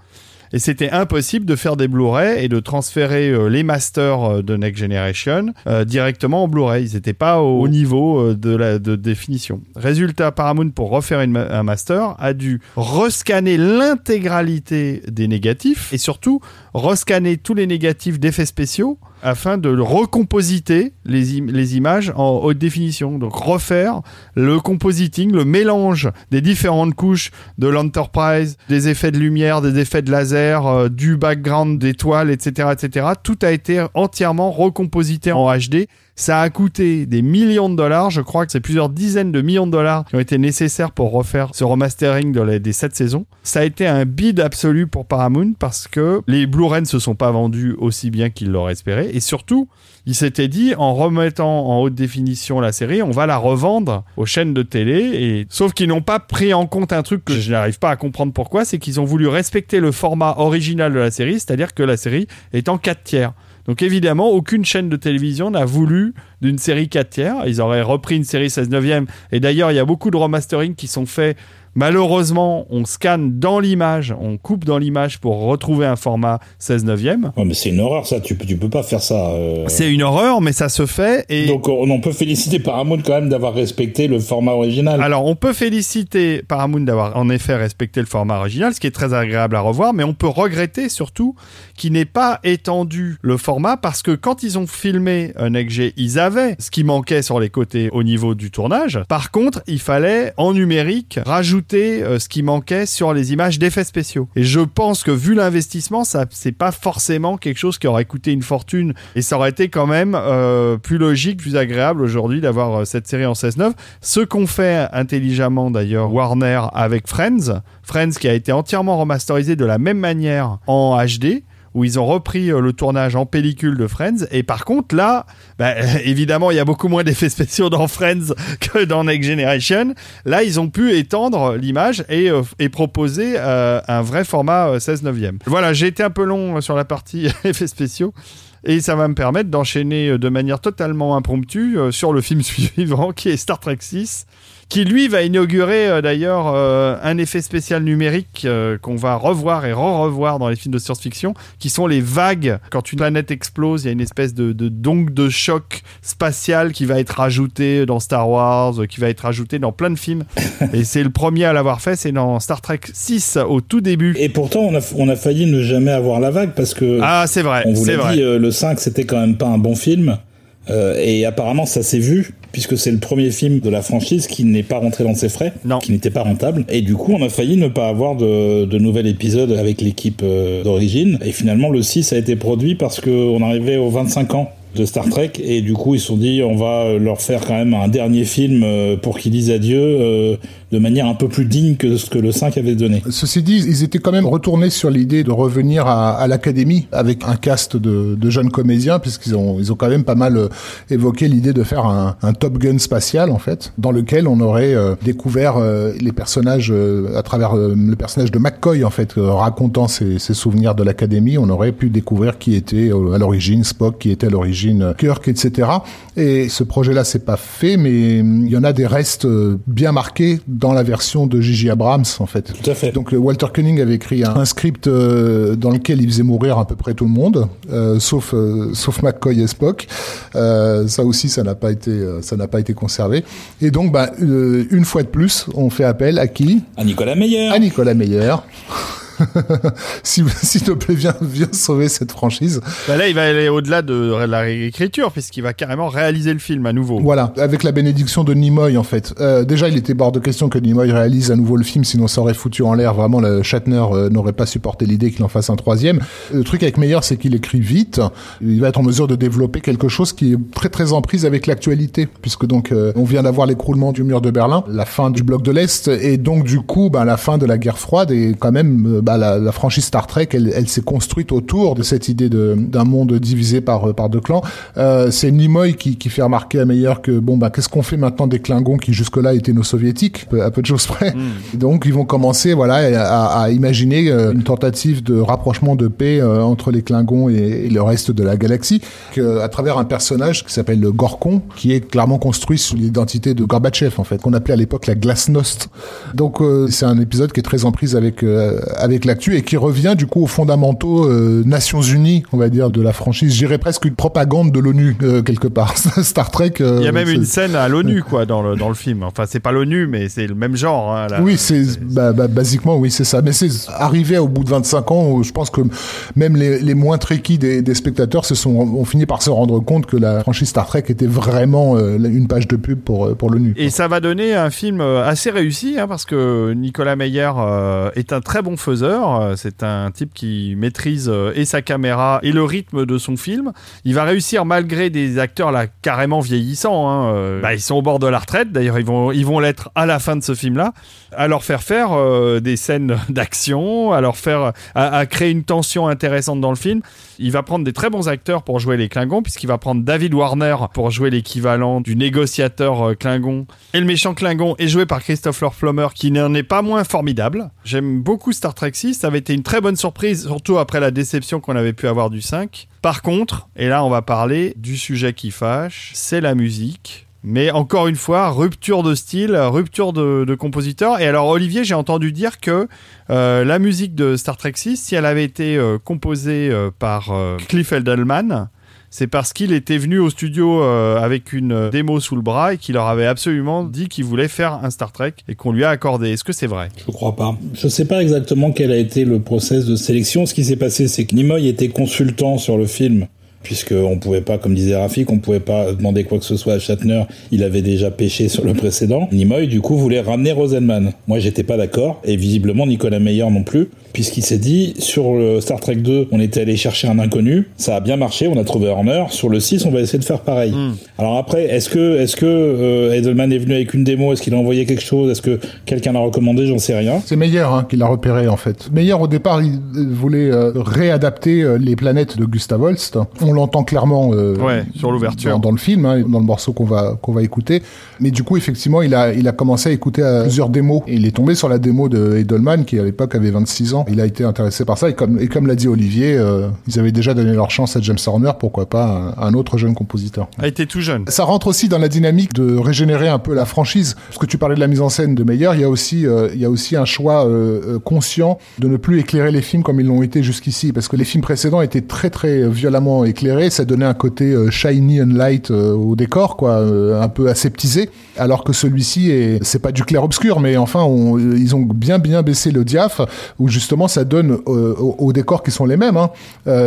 Et c'était impossible de faire des Blu-ray et de transférer les masters de Next Generation directement en Blu-ray. Ils n'étaient pas au, niveau de la de définition. Résultat, Paramount, pour refaire un master, a dû rescanner l'intégralité des négatifs et surtout rescanner tous les négatifs d'effets spéciaux afin de recompositer les, images en haute définition. Donc refaire le compositing, le mélange des différentes couches de l'Enterprise, des effets de lumière, des effets de laser, euh, du background d'étoiles, etc., etc. Tout a été entièrement recomposité en HD ça a coûté des millions de dollars. Je crois que c'est plusieurs dizaines de millions de dollars qui ont été nécessaires pour refaire ce remastering de des sept saisons. Ça a été un bid absolu pour Paramount parce que les Blu-ray ne se sont pas vendus aussi bien qu'ils l'auraient espéré. Et surtout, ils s'étaient dit, en remettant en haute définition la série, on va la revendre aux chaînes de télé. Et sauf qu'ils n'ont pas pris en compte un truc que je n'arrive pas à comprendre pourquoi, c'est qu'ils ont voulu respecter le format original de la série, c'est-à-dire que la série est en 4 tiers. Donc évidemment, aucune chaîne de télévision n'a voulu d'une série 4 tiers. Ils auraient repris une série 16 neuvième. Et d'ailleurs, il y a beaucoup de remastering qui sont faits Malheureusement, on scanne dans l'image, on coupe dans l'image pour retrouver un format 16 neuvième. mais c'est une horreur ça, tu, tu peux pas faire ça. Euh. C'est une horreur, mais ça se fait. Et... Donc on peut féliciter Paramount quand même d'avoir respecté le format original. Alors on peut féliciter Paramount d'avoir en effet respecté le format original, ce qui est très agréable à revoir, mais on peut regretter surtout qu'il n'ait pas étendu le format parce que quand ils ont filmé un XG, ils avaient ce qui manquait sur les côtés au niveau du tournage. Par contre, il fallait en numérique rajouter euh, ce qui manquait sur les images d'effets spéciaux. Et je pense que vu l'investissement, ça c'est pas forcément quelque chose qui aurait coûté une fortune et ça aurait été quand même euh, plus logique, plus agréable aujourd'hui d'avoir euh, cette série en 16-9. Ce qu'on fait intelligemment d'ailleurs Warner avec Friends, Friends qui a été entièrement remasterisé de la même manière en HD où ils ont repris euh, le tournage en pellicule de Friends. Et par contre, là, bah, évidemment, il y a beaucoup moins d'effets spéciaux dans Friends que dans Next Generation. Là, ils ont pu étendre l'image et, euh, proposer euh, un vrai format 16 neuvième. Voilà, j'ai été un peu long sur la partie effets spéciaux. Et ça va me permettre d'enchaîner de manière totalement impromptue sur le film suivant qui est Star Trek 6 qui lui va inaugurer euh, d'ailleurs euh, un effet spécial numérique euh, qu'on va revoir et re-revoir dans les films de science-fiction, qui sont les vagues. Quand une planète explose, il y a une espèce de, de donc de choc spatial qui va être rajouté dans Star Wars, qui va être rajouté dans plein de films. et c'est le premier à l'avoir fait, c'est dans Star Trek 6 au tout début. Et pourtant, on a, on a failli ne jamais avoir la vague parce que. Ah, c'est vrai. On vous l'a dit, le 5, c'était quand même pas un bon film. Euh, et apparemment, ça s'est vu, puisque c'est le premier film de la franchise qui n'est pas rentré dans ses frais, qui n'était pas rentable. Et du coup, on a failli ne pas avoir de, de nouvel épisode avec l'équipe euh, d'origine. Et finalement, le 6 a été produit parce qu'on arrivait aux 25 ans de Star Trek et du coup ils se sont dit on va leur faire quand même un dernier film euh, pour qu'ils disent adieu de manière un peu plus digne que ce que le 5 avait donné. Ceci dit, ils étaient quand même retournés sur l'idée de revenir à, à l'académie avec un cast de, de jeunes comédiens, puisqu'ils ont, ils ont quand même pas mal euh, évoqué l'idée de faire un, un, Top Gun spatial, en fait, dans lequel on aurait euh, découvert euh, les personnages à travers le personnage de McCoy, en fait, racontant ses, ses souvenirs de l'académie. On aurait pu découvrir qui était à l'origine Spock, qui était à l'origine Kirk, etc. Et ce projet-là, c'est pas fait, mais il y en a des restes bien marqués la version de Gigi Abrams, en fait. Tout à fait. Donc Walter Koenig avait écrit un, un script dans lequel il faisait mourir à peu près tout le monde, euh, sauf euh, sauf McCoy et Spock. Euh, ça aussi, ça n'a pas été ça n'a pas été conservé. Et donc, bah, une fois de plus, on fait appel à qui? À Nicolas Meyer. À Nicolas Meyer. s'il te plaît, viens, viens sauver cette franchise. Bah là, il va aller au-delà de la réécriture, puisqu'il va carrément réaliser le film à nouveau. Voilà, avec la bénédiction de Nimoy, en fait. Euh, déjà, il était bord de question que Nimoy réalise à nouveau le film, sinon ça aurait foutu en l'air. Vraiment, le Shatner euh, n'aurait pas supporté l'idée qu'il en fasse un troisième. Le truc avec Meyer, c'est qu'il écrit vite. Il va être en mesure de développer quelque chose qui est très très en prise avec l'actualité, puisque donc euh, on vient d'avoir l'écroulement du mur de Berlin, la fin du bloc de l'Est, et donc du coup, bah, la fin de la guerre froide est quand même bah, la, la, franchise Star Trek, elle, elle s'est construite autour de cette idée d'un monde divisé par, par deux clans. Euh, c'est Nimoy qui, qui, fait remarquer à Meyer que bon bah qu'est-ce qu'on fait maintenant des Klingons qui jusque-là étaient nos soviétiques, à peu de choses près. Mm. Donc ils vont commencer voilà à, à, imaginer euh, une tentative de rapprochement de paix euh, entre les Klingons et, le reste de la galaxie, que, à travers un personnage qui s'appelle le Gorkon, qui est clairement construit sous l'identité de Gorbatchev en fait, qu'on appelait à l'époque la Glasnost. Donc euh, c'est un épisode qui est très en prise avec avec l'actu et qui revient du coup aux fondamentaux euh, Nations Unies, on va dire, de la franchise. J'irais presque une propagande de l'ONU euh, quelque part. Star Trek. Euh, Il y a même une scène à l'ONU quoi dans le dans le film. Enfin c'est pas l'ONU mais c'est le même genre. Hein, oui c'est bah, bah, basiquement oui c'est ça. Mais c'est arrivé au bout de 25 ans, je pense que même les, les moins tricky des, des, spectateurs se sont ont fini par se rendre compte que la franchise Star Trek était vraiment une page de pub pour pour l'ONU. Et ça va donner un film assez réussi hein, parce que Nicolas Meyer est un très bon faiseur c'est un type qui maîtrise euh, et sa caméra et le rythme de son film. Il va réussir malgré des acteurs là carrément vieillissants. Hein, euh, bah, ils sont au bord de la retraite. D'ailleurs, ils vont ils vont l'être à la fin de ce film-là. À leur faire faire euh, des scènes d'action, à leur faire à, créer une tension intéressante dans le film. Il va prendre des très bons acteurs pour jouer les Klingons, puisqu'il va prendre David Warner pour jouer l'équivalent du négociateur Klingon. Et le méchant Klingon est joué par Christopher Plummer, qui n'en est pas moins formidable. J'aime beaucoup Star Trek 6. Ça avait été une très bonne surprise, surtout après la déception qu'on avait pu avoir du 5. Par contre, et là on va parler du sujet qui fâche, c'est la musique. Mais encore une fois, rupture de style, rupture de, compositeur. Et alors Olivier, j'ai entendu dire que euh, la musique de Star Trek 6, si elle avait été euh, composée euh, par Cliff Edelman, c'est parce qu'il était venu au studio euh, avec une démo sous le bras et qu'il leur avait absolument dit qu'il voulait faire un Star Trek et qu'on lui a accordé. Est-ce que c'est vrai? Je crois pas. Je sais pas exactement quel a été le process de sélection. Ce qui s'est passé, c'est que Nimoy était consultant sur le film puisqu'on pouvait pas, comme disait Rafik, on pouvait pas demander quoi que ce soit à Shatner. Il avait déjà pêché sur le précédent. Nimoy, du coup, voulait ramener Rosenman. Moi, j'étais pas d'accord, et visiblement Nicolas Meyer non plus, puisqu'il s'est dit, sur le Star Trek 2, on était allé chercher un inconnu, ça a bien marché, on a trouvé Horner. Sur le 6, on va essayer de faire pareil. Hmm. Alors après, est-ce que, est-ce que euh, Edelman est venu avec une démo? Est-ce qu'il a envoyé quelque chose? Est-ce que quelqu'un l'a recommandé? J'en sais rien. C'est Meyer hein, qui l'a repéré en fait. Meyer au départ, il voulait euh, réadapter euh, les planètes de Gustav Holst. On l'entend clairement euh, sur l'ouverture dans, le film, hein, dans le morceau qu'on va qu'on va écouter. Mais du coup, effectivement, il a il a commencé à écouter à plusieurs démos. Et il est tombé sur la démo de Edelman qui à l'époque avait 26 ans. Il a été intéressé par ça et comme et comme l'a dit Olivier, euh, ils avaient déjà donné leur chance à James Horner, pourquoi pas un, autre jeune compositeur. A été tout jeune. Ça rentre aussi dans la dynamique de régénérer un peu la franchise. Parce que tu parlais de la mise en scène de Meyer, il y a aussi euh, il y a aussi un choix conscient de ne plus éclairer les films comme ils l'ont été jusqu'ici parce que les films précédents étaient très très violemment éclairés. Ça donnait un côté euh, shiny and light euh, au décor, quoi, euh, un peu aseptisé, alors que celui-ci est, c'est pas du clair obscur, mais enfin, ils ont bien bien baissé le diaph, où justement ça donne aux, décors qui sont les mêmes, hein,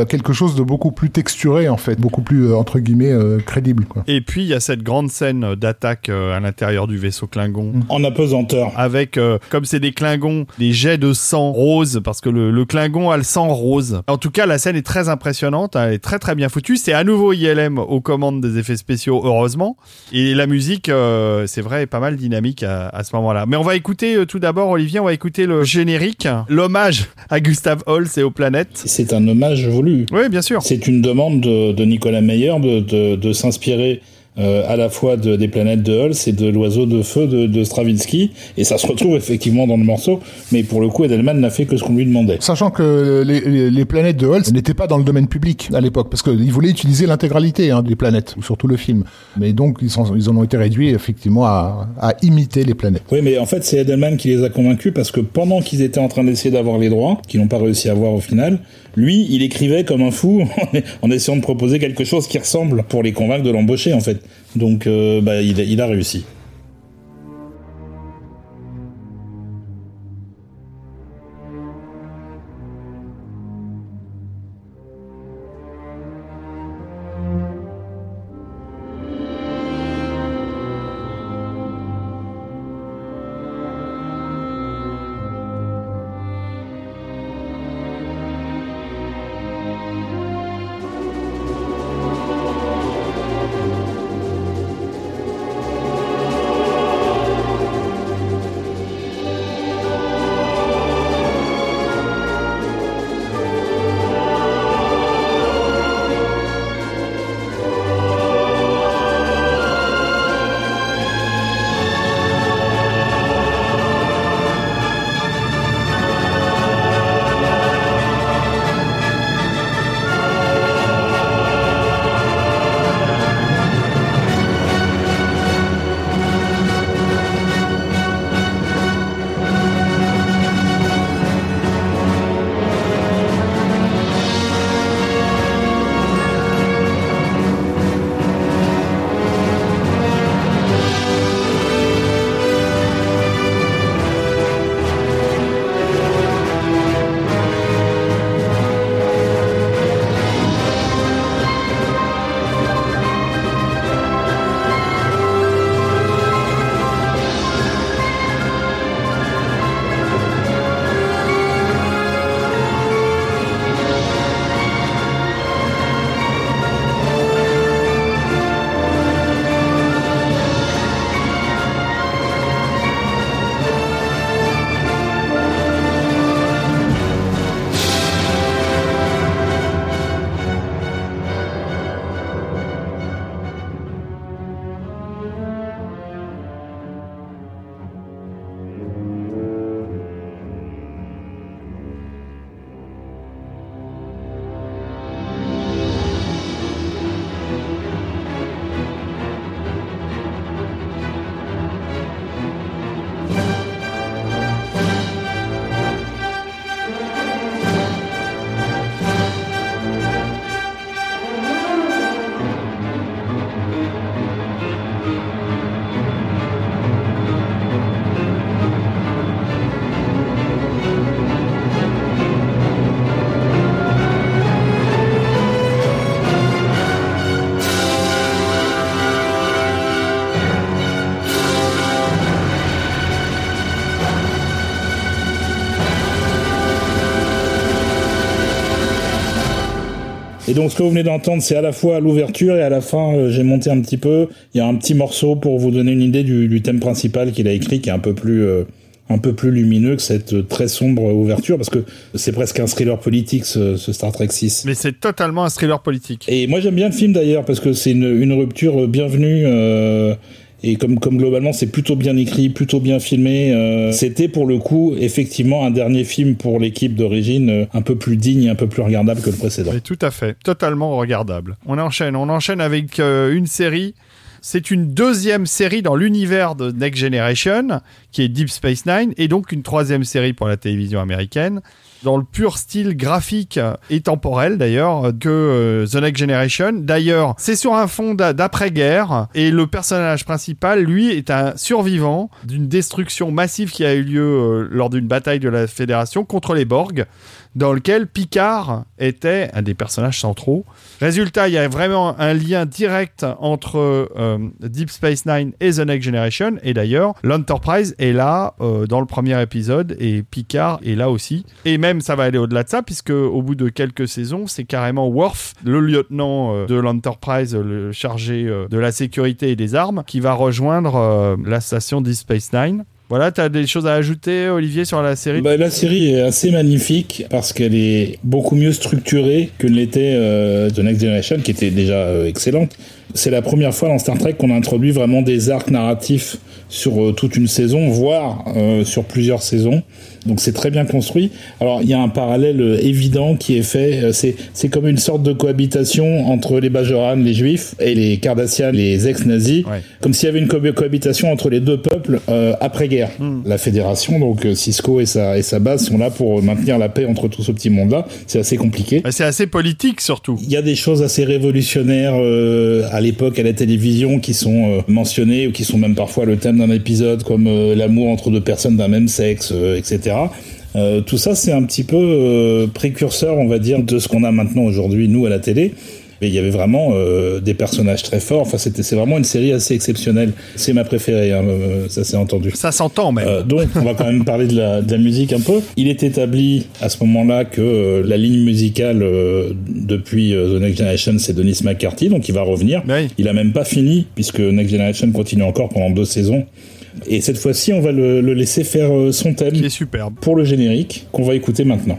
quelque chose de beaucoup plus texturé en fait, beaucoup plus entre guillemets crédible. Quoi. Et puis il y a cette grande scène d'attaque à l'intérieur du vaisseau Klingon. Mm. En apesanteur. Avec, comme c'est des Klingons, des jets de sang rose, parce que le, le Klingon a le sang rose. En tout cas, la scène est très impressionnante, elle est très très bien bien foutu. C'est à nouveau ILM aux commandes des effets spéciaux, heureusement. Et la musique, euh, c'est vrai, est pas mal dynamique à, à ce moment-là. Mais on va écouter euh, tout d'abord, Olivier, on va écouter le générique, l'hommage à Gustave Holst et aux planètes. C'est un hommage voulu. Oui, bien sûr. C'est une demande de, de Nicolas Meyer de, de, de s'inspirer euh, à la fois de, des planètes de Holst et de l'oiseau de feu de, de, Stravinsky, et ça se retrouve effectivement dans le morceau, mais pour le coup, Edelman n'a fait que ce qu'on lui demandait. Sachant que les, les, planètes de Holst n'étaient pas dans le domaine public à l'époque, parce qu'il voulait utiliser l'intégralité hein, des planètes, ou surtout le film. Mais donc, ils, sont, ils en ont été réduits effectivement à, à imiter les planètes. Oui, mais en fait, c'est Edelman qui les a convaincus, parce que pendant qu'ils étaient en train d'essayer d'avoir les droits, qu'ils n'ont pas réussi à avoir au final, lui, il écrivait comme un fou en essayant de proposer quelque chose qui ressemble pour les convaincre de l'embaucher, en fait. Donc, euh, bah, il, il a réussi. Donc, ce que vous venez d'entendre, c'est à la fois l'ouverture et à la fin, euh, j'ai monté un petit peu. Il y a un petit morceau pour vous donner une idée du, du thème principal qu'il a écrit, qui est un peu plus, euh, un peu plus lumineux que cette euh, très sombre ouverture, parce que c'est presque un thriller politique, ce, ce Star Trek 6. Mais c'est totalement un thriller politique. Et moi, j'aime bien le film d'ailleurs, parce que c'est une, une rupture bienvenue. Euh, et comme, comme globalement c'est plutôt bien écrit, plutôt bien filmé, euh, c'était pour le coup effectivement un dernier film pour l'équipe d'origine euh, un peu plus digne et un peu plus regardable que le précédent. Oui, tout à fait, totalement regardable. On enchaîne, on enchaîne avec euh, une série. C'est une deuxième série dans l'univers de Next Generation, qui est Deep Space Nine, et donc une troisième série pour la télévision américaine dans le pur style graphique et temporel d'ailleurs que euh, The Next Generation. D'ailleurs, c'est sur un fond d'après-guerre et le personnage principal, lui, est un survivant d'une destruction massive qui a eu lieu euh, lors d'une bataille de la Fédération contre les Borg dans lequel Picard était un des personnages centraux. Résultat, il y a vraiment un lien direct entre euh, Deep Space Nine et The Next Generation. Et d'ailleurs, l'Enterprise est là euh, dans le premier épisode et Picard est là aussi. Et même ça va aller au-delà de ça, puisque au bout de quelques saisons, c'est carrément Worf, le lieutenant euh, de l'Enterprise, le chargé de la sécurité et des armes, qui va rejoindre la station Deep Space Nine. Voilà, tu as des choses à ajouter, Olivier, sur la série? Bah, La série est assez magnifique parce qu'elle est beaucoup mieux structurée que l'était euh, The Next Generation, qui était déjà euh, excellente. C'est la première fois dans Star Trek qu'on introduit vraiment des arcs narratifs sur euh, toute une saison, voire sur plusieurs saisons. Donc c'est très bien construit. Alors il y a un parallèle euh, évident qui est fait. euh, C'est c'est comme une sorte de cohabitation entre les Bajoran, les Juifs, et les Cardassians, les ex-nazis. Ouais. Comme s'il y avait une co- cohabitation entre les deux peuples euh, après-guerre. Hmm. La Fédération, donc Cisco et sa, et sa base sont là pour maintenir la paix entre tout ce petit monde-là. C'est assez compliqué. Bah, C'est assez politique, surtout. Il y a des choses assez révolutionnaires euh, à l'époque à la télévision qui sont euh, mentionnées ou qui sont même parfois le thème d'un épisode, comme l'amour entre deux personnes d'un même sexe, euh, etc. Euh, tout ça, c'est un petit peu euh, précurseur, on va dire, de ce qu'on a maintenant aujourd'hui, nous, à la télé. Mais il y avait vraiment euh, des personnages très forts. Enfin, c'était, c'est vraiment une série assez exceptionnelle. C'est ma préférée, hein, ça s'est entendu. Ça s'entend même. Euh, donc, on va quand même parler de la, de la musique un peu. Il est établi à ce moment-là que euh, la ligne musicale depuis The Next Generation, c'est Denis McCarthy, donc il va revenir. Oui. Il a même pas fini puisque Next Generation continue encore pendant deux saisons. Et cette fois-ci, on va le, le laisser faire euh, son thème Qui est superbe. pour le générique qu'on va écouter maintenant.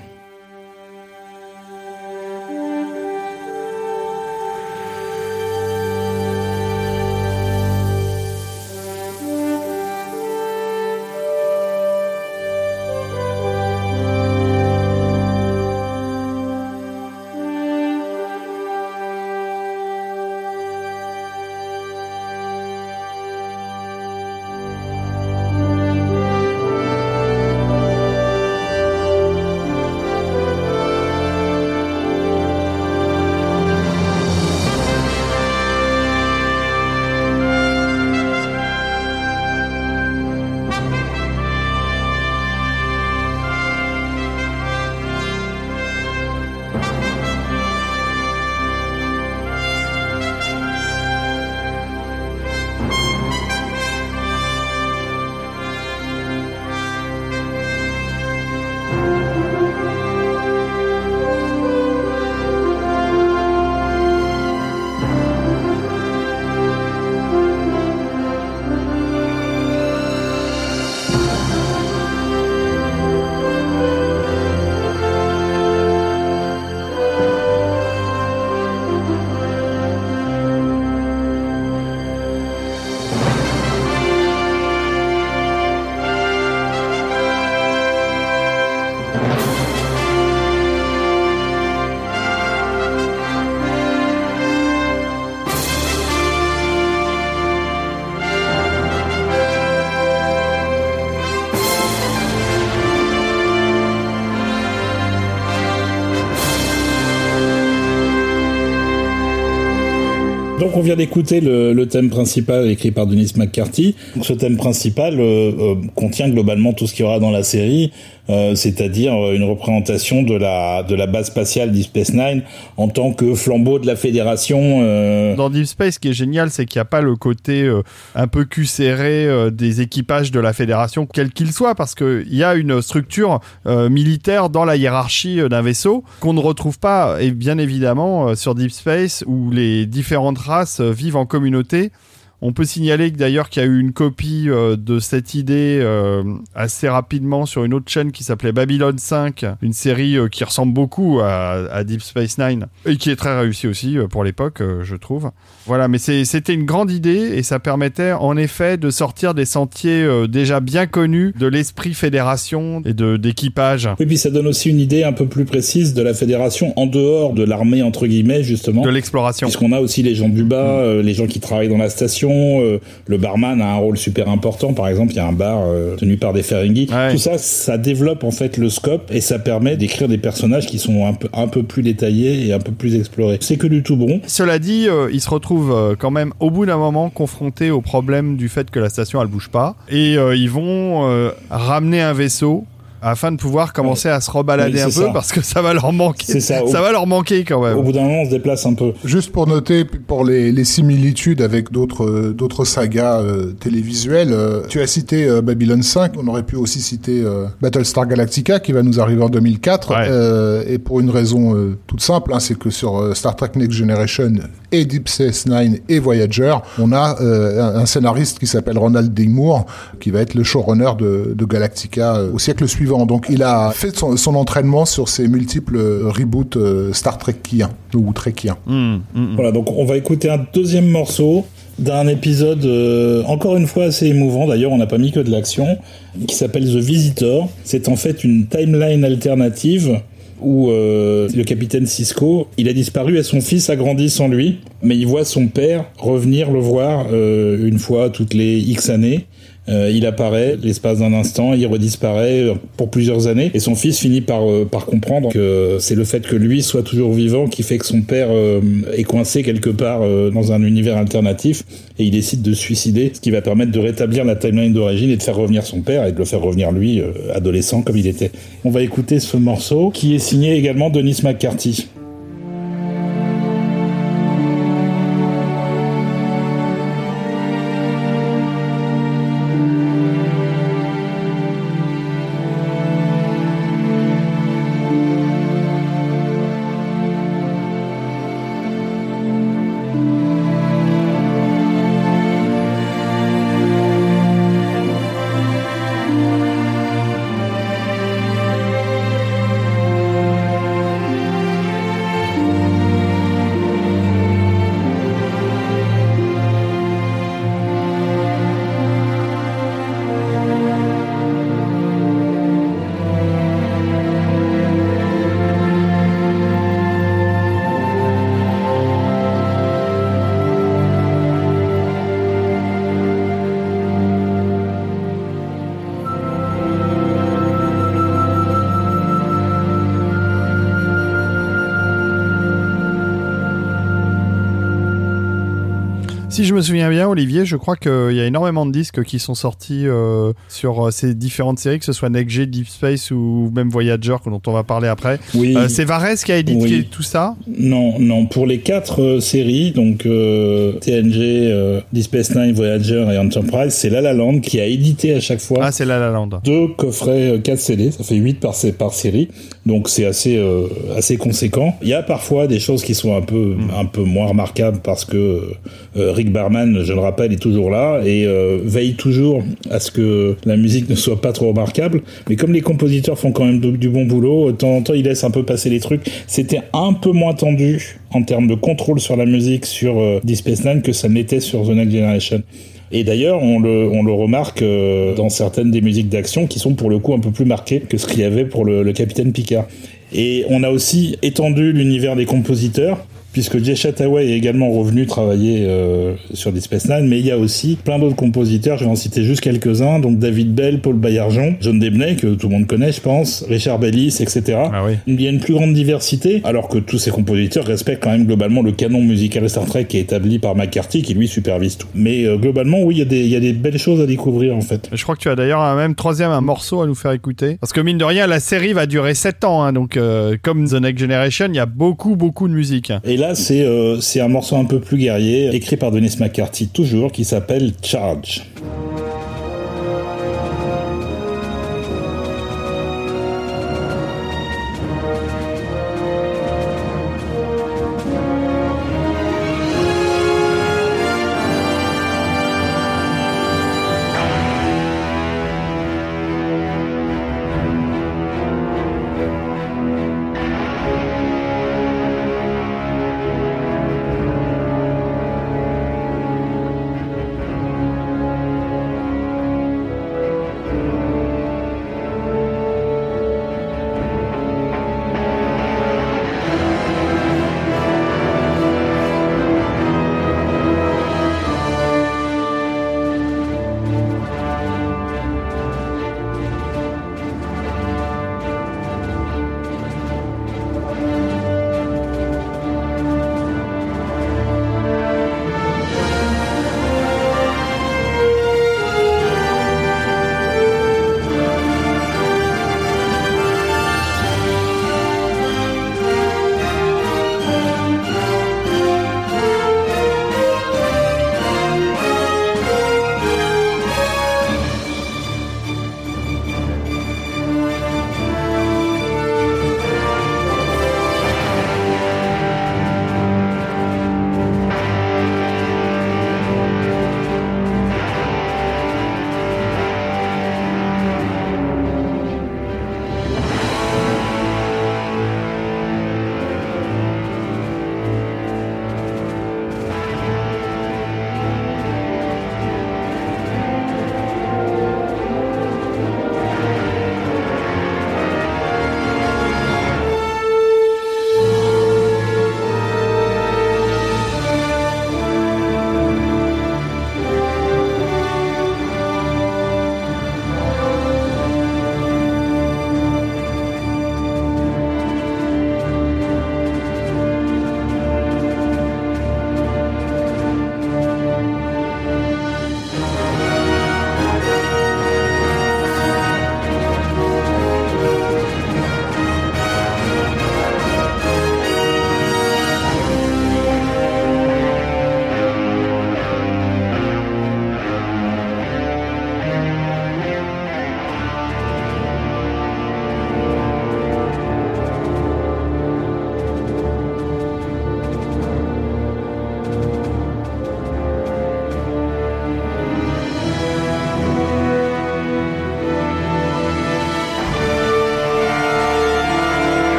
Vient d'écouter le, le thème principal écrit par Denis McCarthy. Ce thème principal euh, euh, contient globalement tout ce qu'il y aura dans la série, euh, c'est-à-dire euh, une représentation de la de la base spatiale Deep Space Nine en tant que flambeau de la Fédération. euh, Dans Deep Space, ce qui est génial, c'est qu'il n'y a pas le côté euh, un peu cul serré des équipages de la Fédération, quel qu'il soit, parce qu'il y a une structure militaire dans la hiérarchie d'un vaisseau qu'on ne retrouve pas, et bien évidemment, sur Deep Space, où les différentes races vivent en communauté. On peut signaler que d'ailleurs qu'il y a eu une copie euh, de cette idée euh, assez rapidement sur une autre chaîne qui s'appelait Babylon 5, une série euh, qui ressemble beaucoup à, à Deep Space Nine et qui est très réussie aussi pour l'époque, je trouve. Voilà, mais c'était une grande idée et ça permettait en effet de sortir des sentiers déjà bien connus de l'esprit fédération et de d'équipage, Oui, puis ça donne aussi une idée un peu plus précise de la Fédération en dehors de l'armée entre guillemets justement. de l'exploration. Puisqu'on a aussi les gens du bas, euh, les gens qui travaillent dans la station, euh, le barman a un rôle super important. Par exemple, il y a un bar euh, tenu par des Ferengi. Ouais. Tout ça, ça développe en fait le scope et ça permet d'écrire des personnages qui sont un peu, un peu plus détaillés et un peu plus explorés. C'est que du tout bon. Cela dit, euh, il se retrouve euh, quand même au bout d'un moment confronté au problème du fait que la station elle bouge pas et euh, ils vont euh, ramener un vaisseau afin de pouvoir commencer à se rebalader Oui, un peu ça. parce que ça va leur manquer. C'est ça. Au- va leur manquer quand même. Au bout d'un moment, on se déplace un peu. Juste pour noter, pour les, les similitudes avec d'autres euh, d'autres sagas euh, télévisuelles, euh, tu as cité euh, Babylon 5, on aurait pu aussi citer euh, Battlestar Galactica qui va nous arriver en 2004, Ouais. euh, et pour une raison euh, toute simple, hein, c'est que sur euh, Star Trek Next Generation et Deep Space Nine et Voyager, on a euh, un, scénariste qui s'appelle Ronald D. Moore, qui va être le showrunner de, de Galactica euh, au siècle suivant. Donc il a fait son, son entraînement sur ces multiples euh, reboots euh, Star Trekiens ou Trekiens. Hum. Voilà, donc on va écouter un deuxième morceau d'un épisode euh, encore une fois assez émouvant. D'ailleurs, on n'a pas mis que de l'action, qui s'appelle The Visitor. C'est en fait une timeline alternative où euh, le capitaine Cisco, il a disparu et son fils a grandi sans lui, mais il voit son père revenir le voir euh, une fois toutes les X années. Euh, il apparaît l'espace d'un instant, il redisparaît euh, pour plusieurs années, et son fils finit par, euh, par comprendre que c'est le fait que lui soit toujours vivant qui fait que son père euh, est coincé quelque part euh, dans un univers alternatif, et il décide de se suicider, ce qui va permettre de rétablir la timeline d'origine et de faire revenir son père, et de le faire revenir lui, euh, adolescent comme il était. On va écouter ce morceau, qui est signé également Denis McCarthy. Si je me souviens bien, Olivier, je crois qu'il y a énormément de disques qui sont sortis euh, sur euh, ces différentes séries, que ce soit Next G, Deep Space ou même Voyager, dont on va parler après. Oui. Euh, c'est Varese qui a édité Oui. tout ça? Non, non, pour les quatre euh, séries, donc TNG, Deep Space Nine, Voyager et Enterprise, c'est La La Land qui a édité à chaque fois Ah, c'est La La Land. deux coffrets 4 CD, ça fait 8 par, par série, donc c'est assez, assez conséquent. Il y a parfois des choses qui sont un peu, un peu moins remarquables parce que euh, Barman, je le rappelle, est toujours là et euh, veille toujours à ce que la musique ne soit pas trop remarquable. Mais comme les compositeurs font quand même du, bon boulot, de temps en temps ils laissent un peu passer les trucs. C'était un peu moins tendu en termes de contrôle sur la musique sur euh, Deep Space Nine que ça l'était sur The Next Generation. Et d'ailleurs, on le, remarque euh, dans certaines des musiques d'action qui sont pour le coup un peu plus marquées que ce qu'il y avait pour le capitaine Picard. Et on a aussi étendu l'univers des compositeurs puisque Jay Chataway est également revenu travailler euh, sur Deep Space Nine, mais il y a aussi plein d'autres compositeurs, je vais en citer juste quelques-uns, donc David Bell, Paul Bayarjon, John Debney, que tout le monde connaît, je pense, Richard Bellis, etc. Ah oui. Il y a une plus grande diversité, alors que tous ces compositeurs respectent quand même globalement le canon musical Star Trek qui est établi par McCarthy, qui lui supervise tout. Mais euh, globalement, oui, il y, a des- il y a des belles choses à découvrir en fait. Je crois que tu as d'ailleurs un même troisième un morceau à nous faire écouter. Parce que mine de rien, la série va durer 7 ans. hein, donc, euh, comme The Next Generation, il y a beaucoup, beaucoup de musique. Et là, c'est euh, c'est un morceau un peu plus guerrier, écrit par Denis McCarthy toujours, qui s'appelle Charge.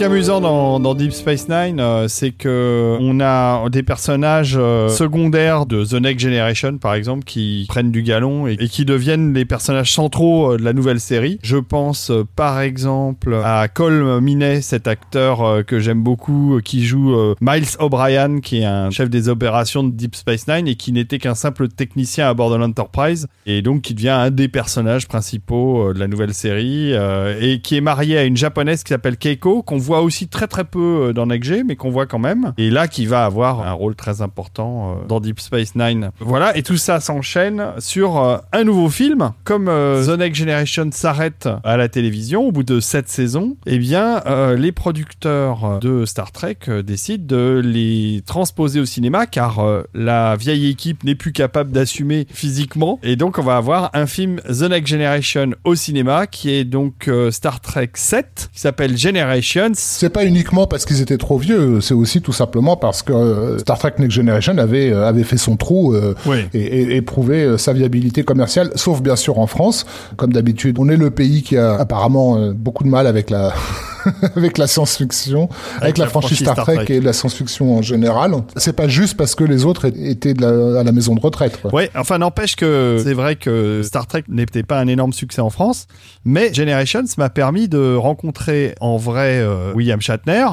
Est amusant dans, Deep Space Nine, euh, c'est que on a des personnages euh, secondaires de The Next Generation, par exemple, qui prennent du galon et, qui deviennent les personnages centraux euh, de la nouvelle série. Je pense par exemple à Cole Minet, cet acteur que j'aime beaucoup, qui joue Miles O'Brien, qui est un chef des opérations de Deep Space Nine et qui n'était qu'un simple technicien à bord de l'Enterprise et donc qui devient un des personnages principaux de la nouvelle série et qui est marié à une japonaise qui s'appelle Keiko, qu'on voit aussi très très peu euh, dans Next G, mais qu'on voit quand même. Et là, qui va avoir un rôle très important euh, dans Deep Space Nine. Voilà, et tout ça s'enchaîne sur euh, un nouveau film. Comme The Next Generation s'arrête à la télévision au bout de sept saisons, eh bien, les producteurs de Star Trek décident de les transposer au cinéma car la vieille équipe n'est plus capable d'assumer physiquement. Et donc, on va avoir un film The Next Generation au cinéma qui est donc Star Trek 7 qui s'appelle Generations. C'est pas uniquement parce qu'ils étaient trop vieux, c'est aussi tout simplement parce que euh, Star Trek Next Generation avait euh, avait fait son trou euh, Oui. et, et, et prouvé sa viabilité commerciale, sauf bien sûr en France. Comme d'habitude, on est le pays qui a apparemment beaucoup de mal avec la avec la science-fiction, avec, la, franchise Star, Trek, et la science-fiction en général. C'est pas juste parce que les autres étaient de la, à la maison de retraite. Quoi. Ouais, enfin n'empêche que c'est vrai que Star Trek n'était pas un énorme succès en France, mais Generations m'a permis de rencontrer en vrai euh, William Shatner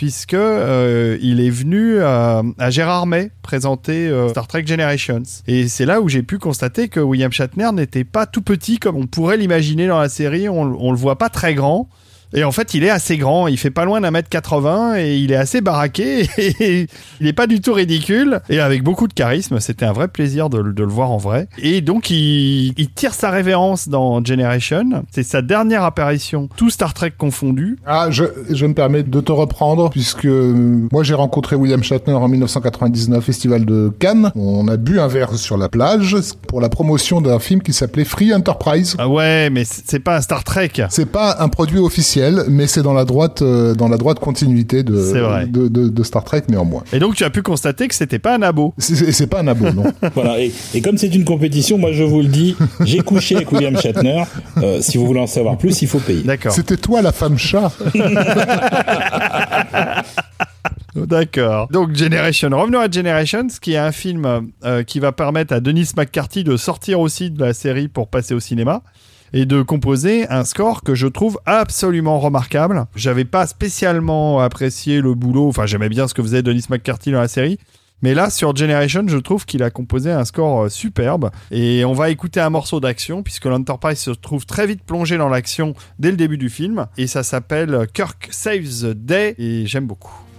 puisque euh, il est venu euh, à Gérard May présenter euh, Star Trek Generations. Et c'est là où j'ai pu constater que William Shatner n'était pas tout petit comme on pourrait l'imaginer dans la série, on, on le voit pas très grand. Et en fait, il est assez grand, il fait pas loin d'un mètre 80 et il est assez baraqué et il est pas du tout ridicule et avec beaucoup de charisme. C'était un vrai plaisir de, le- de le voir en vrai. Et donc, il, il tire sa révérence dans Generation. C'est sa dernière apparition, tout Star Trek confondu. Ah, je, je me permets de te reprendre puisque euh, moi j'ai rencontré William Shatner en 1999 Festival de Cannes. On a bu un verre sur la plage pour la promotion d'un film qui s'appelait Free Enterprise. Ah ouais, mais c'est pas un Star Trek. C'est pas un produit officiel, mais c'est dans la droite euh, dans la droite continuité de, C'est vrai. de, de, de Star Trek néanmoins. Et donc, tu as pu constater que c'était pas un abo. C'est- pas un abo, non. Voilà, et, et comme c'est une compétition, moi je vous le dis, j'ai couché avec William Shatner. Euh, si vous voulez en savoir plus, il faut payer. D'accord. C'était toi la femme chat. D'accord. Donc Generation. Revenons à Generations, qui est un film euh, qui va permettre à Denis McCarthy de sortir aussi de la série pour passer au cinéma et de composer un score que je trouve absolument remarquable. J'avais pas spécialement apprécié le boulot, enfin j'aimais bien ce que faisait Denis McCarthy dans la série. Mais là, sur Generation, je trouve qu'il a composé un score euh, superbe. Et on va écouter un morceau d'action, puisque l'Enterprise se trouve très vite plongé dans l'action dès le début du film. Et ça s'appelle Kirk Saves the Day, et j'aime beaucoup.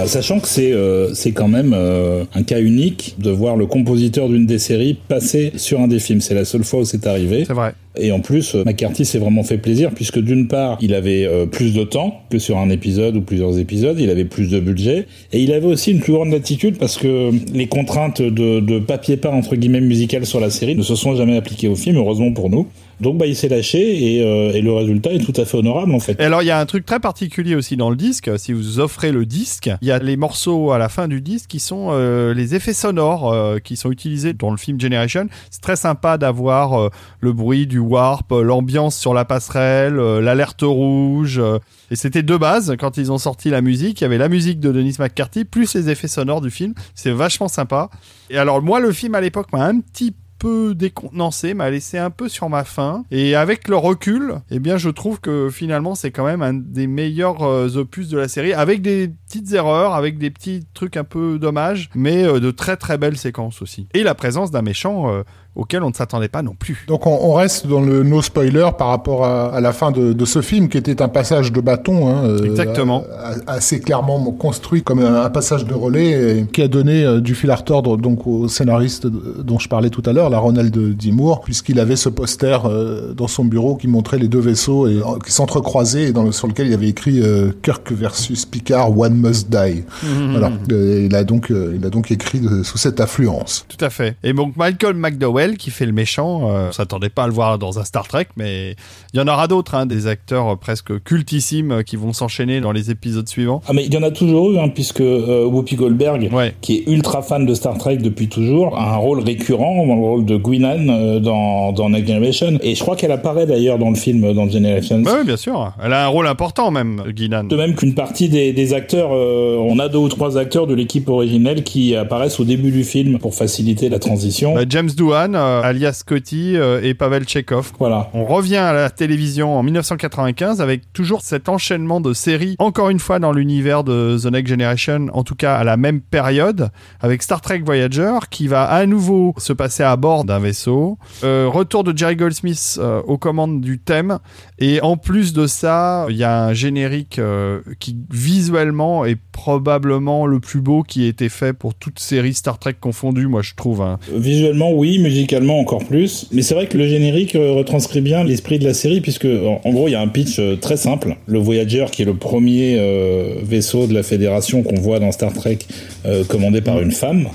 Voilà, sachant que c'est euh, c'est quand même euh, un cas unique de voir le compositeur d'une des séries passer sur un des films. C'est la seule fois où c'est arrivé. C'est vrai. Et en plus, euh, McCarthy s'est vraiment fait plaisir puisque d'une part, il avait euh, plus de temps que sur un épisode ou plusieurs épisodes, il avait plus de budget et il avait aussi une plus grande latitude parce que les contraintes de, de papier peint entre guillemets musical sur la série ne se sont jamais appliquées au film, heureusement pour nous. Donc bah il s'est lâché et, euh, et le résultat est tout à fait honorable en fait. Et alors il y a un truc très particulier aussi dans le disque. Si vous offrez le disque, il y a les morceaux à la fin du disque qui sont euh, les effets sonores euh, qui sont utilisés dans le film Generation. C'est très sympa d'avoir le bruit du warp, l'ambiance sur la passerelle, l'alerte rouge. et c'était deux bases quand ils ont sorti la musique. Il y avait la musique de Dennis McCarthy plus les effets sonores du film. C'est vachement sympa. Et alors moi le film à l'époque m'a un petit peu décontenancé, m'a laissé un peu sur ma faim. Et avec le recul, eh bien, je trouve que finalement, c'est quand même un des meilleurs euh, opus de la série, avec des petites erreurs, avec des petits trucs un peu dommages, mais euh, de très très belles séquences aussi. Et la présence d'un méchant euh, auquel on ne s'attendait pas non plus. Donc on, on reste dans le no spoiler par rapport à, à la fin de, de ce film qui était un passage de bâton, hein, euh, Exactement. assez clairement construit comme un, un passage de relais et qui a donné euh, du fil à retordre donc au scénariste dont je parlais tout à l'heure, la Ronald D. Moore, puisqu'il avait ce poster euh, dans son bureau qui montrait les deux vaisseaux et, qui s'entrecroisaient et dans le, sur lequel il avait écrit Kirk versus Picard, One Must Die. Voilà, Euh, il a donc il a donc écrit de- sous cette affluence. Tout à fait. Et donc Michael McDowell qui fait le méchant, euh, on s'attendait pas à le voir dans un Star Trek, mais il y en aura d'autres, hein, des acteurs euh, presque cultissimes euh, qui vont s'enchaîner dans les épisodes suivants. Ah mais il y en a toujours eu hein, puisque euh, Whoopi Goldberg Ouais. qui est ultra fan de Star Trek depuis toujours, a un rôle récurrent dans le rôle de Guinan euh, dans, dans Next Generation. Et je crois qu'elle apparaît d'ailleurs dans le film dans Generations. Bah oui, bien sûr. Elle a un rôle important même, Guinan. De même qu'une partie des, des acteurs, on a deux ou trois acteurs de l'équipe originelle qui apparaissent au début du film pour faciliter la transition. Bah, James Doohan, euh, alias Scotty euh, et Pavel Chekhov. Voilà. On revient à la télévision en 1995 avec toujours cet enchaînement de séries, encore une fois dans l'univers de The Next Generation, en tout cas à la même période, avec Star Trek Voyager qui va à nouveau se passer à bord d'un vaisseau. Euh, retour de Jerry Goldsmith euh, aux commandes du thème. Et en plus de ça, il y a un générique euh, qui visuellement est probablement le plus beau qui ait été fait pour toute série Star Trek confondue, moi je trouve. hein. Visuellement, oui, musicalement encore plus. Mais c'est vrai que le générique euh, retranscrit bien l'esprit de la série, puisque en, gros, il y a un pitch euh, très simple. Le Voyager, qui est le premier euh, vaisseau de la Fédération qu'on voit dans Star Trek, euh, commandé par une femme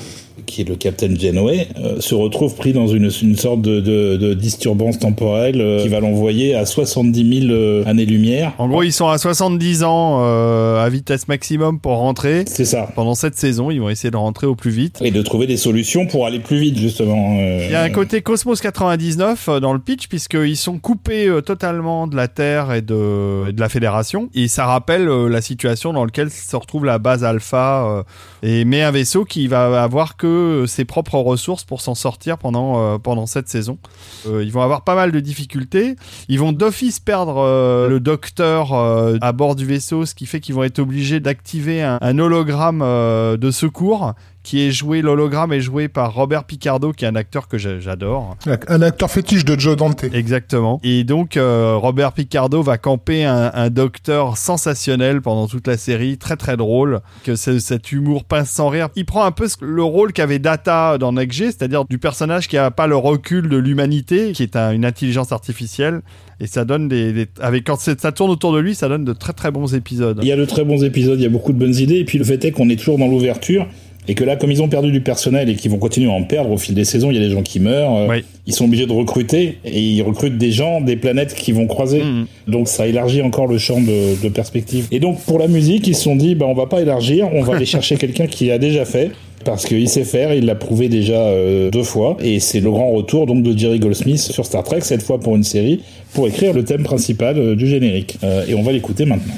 qui est le Captain Janeway, euh, se retrouve pris dans une, une sorte de, de, de disturbance temporelle euh, qui va l'envoyer à 70 000 euh, années-lumière. En gros, ils sont à 70 ans à vitesse maximum pour rentrer. C'est ça. Pendant cette saison, ils vont essayer de rentrer au plus vite. Et de trouver des solutions pour aller plus vite, justement. Il y a un côté Cosmos 99 euh, dans le pitch puisqu'ils sont coupés totalement de la Terre et de, et de la Fédération. Et ça rappelle la situation dans laquelle se retrouve la base Alpha et mais un vaisseau qui va avoir que ses propres ressources pour s'en sortir pendant euh, pendant cette saison. Euh, ils vont avoir pas mal de difficultés. Ils vont d'office perdre euh, le docteur à bord du vaisseau, ce qui fait qu'ils vont être obligés d'activer un, hologramme de secours qui est joué, l'hologramme est joué par Robert Picardo, qui est un acteur que j'a- j'adore. Un acteur fétiche de Joe Dante. Exactement. Et donc, euh, Robert Picardo va camper un, un docteur sensationnel pendant toute la série, très très drôle, que c'est cet humour pince sans rire. Il prend un peu ce- le rôle qu'avait Data dans Next G, c'est-à-dire du personnage qui a pas le recul de l'humanité, qui est un- une intelligence artificielle. Et ça donne des, des- avec quand ça tourne autour de lui, ça donne de très très bons épisodes. Il y a de très bons épisodes, il y a beaucoup de bonnes idées, et puis le fait est qu'on est toujours dans l'ouverture, et que là, comme ils ont perdu du personnel et qu'ils vont continuer à en perdre au fil des saisons, il y a des gens qui meurent, euh, Oui. ils sont obligés de recruter, et ils recrutent des gens, des planètes qui vont croiser. Mhm. Donc ça élargit encore le champ de, de perspective. Et donc pour la musique, ils se sont dit, bah, on va pas élargir, on va aller chercher quelqu'un qui a déjà fait. Parce qu'il sait faire, il l'a prouvé déjà euh, deux fois, et c'est le grand retour donc de Jerry Goldsmith sur Star Trek, cette fois pour une série, pour écrire le thème principal euh, du générique. Euh, et on va l'écouter maintenant.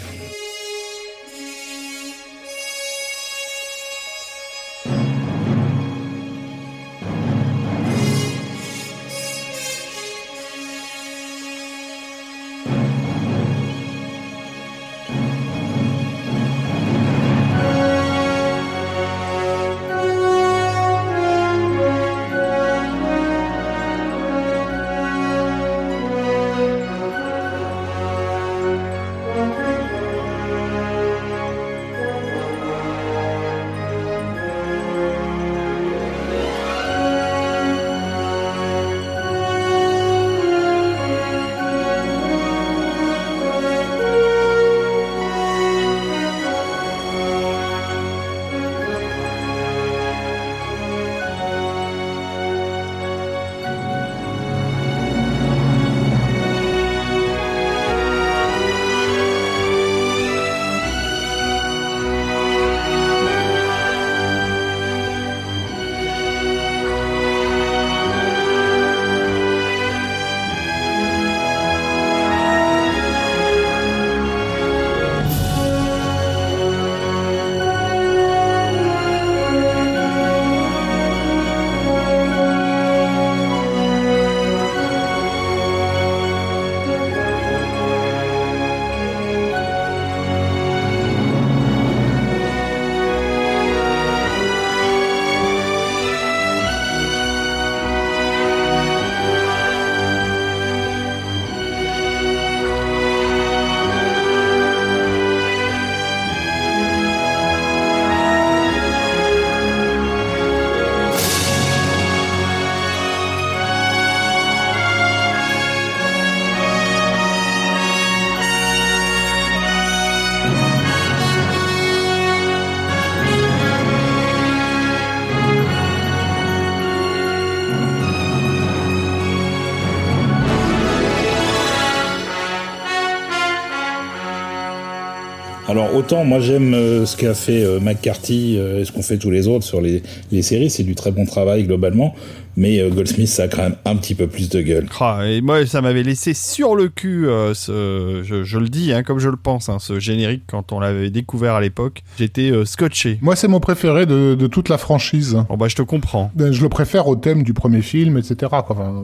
Autant moi j'aime euh, ce qu'a fait euh, McCarthy euh, et ce qu'ont fait tous les autres sur les, les séries, c'est du très bon travail globalement mais euh, Goldsmith ça a quand même un petit peu plus de gueule. Ah, et moi ça m'avait laissé sur le cul, euh, ce, je, je, le dis hein, comme je le pense, hein, ce générique quand on l'avait découvert à l'époque, j'étais euh, scotché. Moi c'est mon préféré de, de, toute la franchise. Bon bah je te comprends. Ben, je le préfère au thème du premier film, etc. Enfin,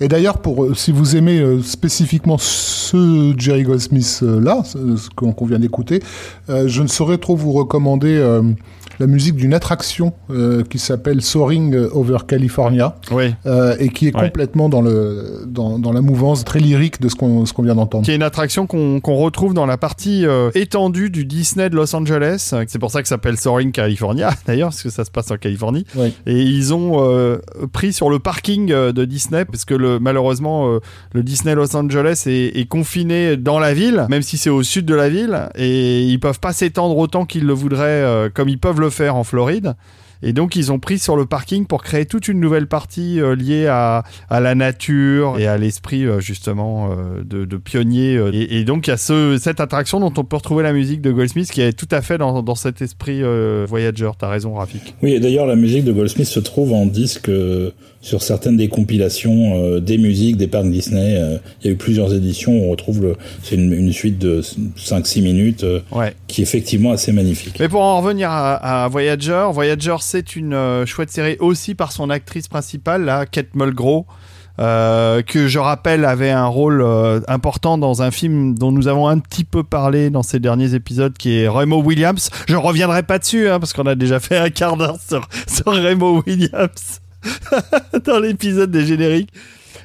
et d'ailleurs pour si vous aimez euh, spécifiquement ce Jerry Goldsmith là, ce qu'on vient d'écouter, je ne saurais trop vous recommander la musique d'une attraction euh, qui s'appelle Soaring Over California oui. euh, et qui est ouais. complètement dans, le, dans, dans, la mouvance très lyrique de ce qu'on qu'on vient d'entendre. Qui est une attraction qu'on qu retrouve dans la partie euh, étendue du Disney de Los Angeles. C'est pour ça que ça s'appelle Soaring California d'ailleurs, parce que ça se passe en Californie. Oui. Et ils ont pris sur le parking de Disney, parce que le, malheureusement le Disney Los Angeles est, est confiné dans la ville, même si c'est au sud de la ville, et ils peuvent pas s'étendre autant qu'ils le voudraient, comme ils peuvent le faire en Floride. Et donc ils ont pris sur le parking pour créer toute une nouvelle partie euh, liée à, à, la nature et à l'esprit euh, justement euh, de, pionnier. Et, donc il y a ce, cette attraction dont on peut retrouver la musique de Goldsmith qui est tout à fait dans, dans cet esprit Voyager. T'as raison Rafik. Oui, et d'ailleurs la musique de Goldsmith se trouve en disque sur certaines des compilations euh, des musiques des parcs Disney. Euh, il y a eu plusieurs éditions. On retrouve le, c'est une, une, suite de 5-6 minutes euh, ouais. qui est effectivement assez magnifique. Mais pour en revenir à, à Voyager, Voyager c'est une chouette série aussi par son actrice principale, là, Kate Mulgrew. Euh, que je rappelle avait un rôle euh, important dans un film dont nous avons un petit peu parlé dans ces derniers épisodes qui est Remo Williams. Je reviendrai pas dessus hein, parce qu'on a déjà fait un quart d'heure sur, sur Remo Williams. dans l'épisode des génériques.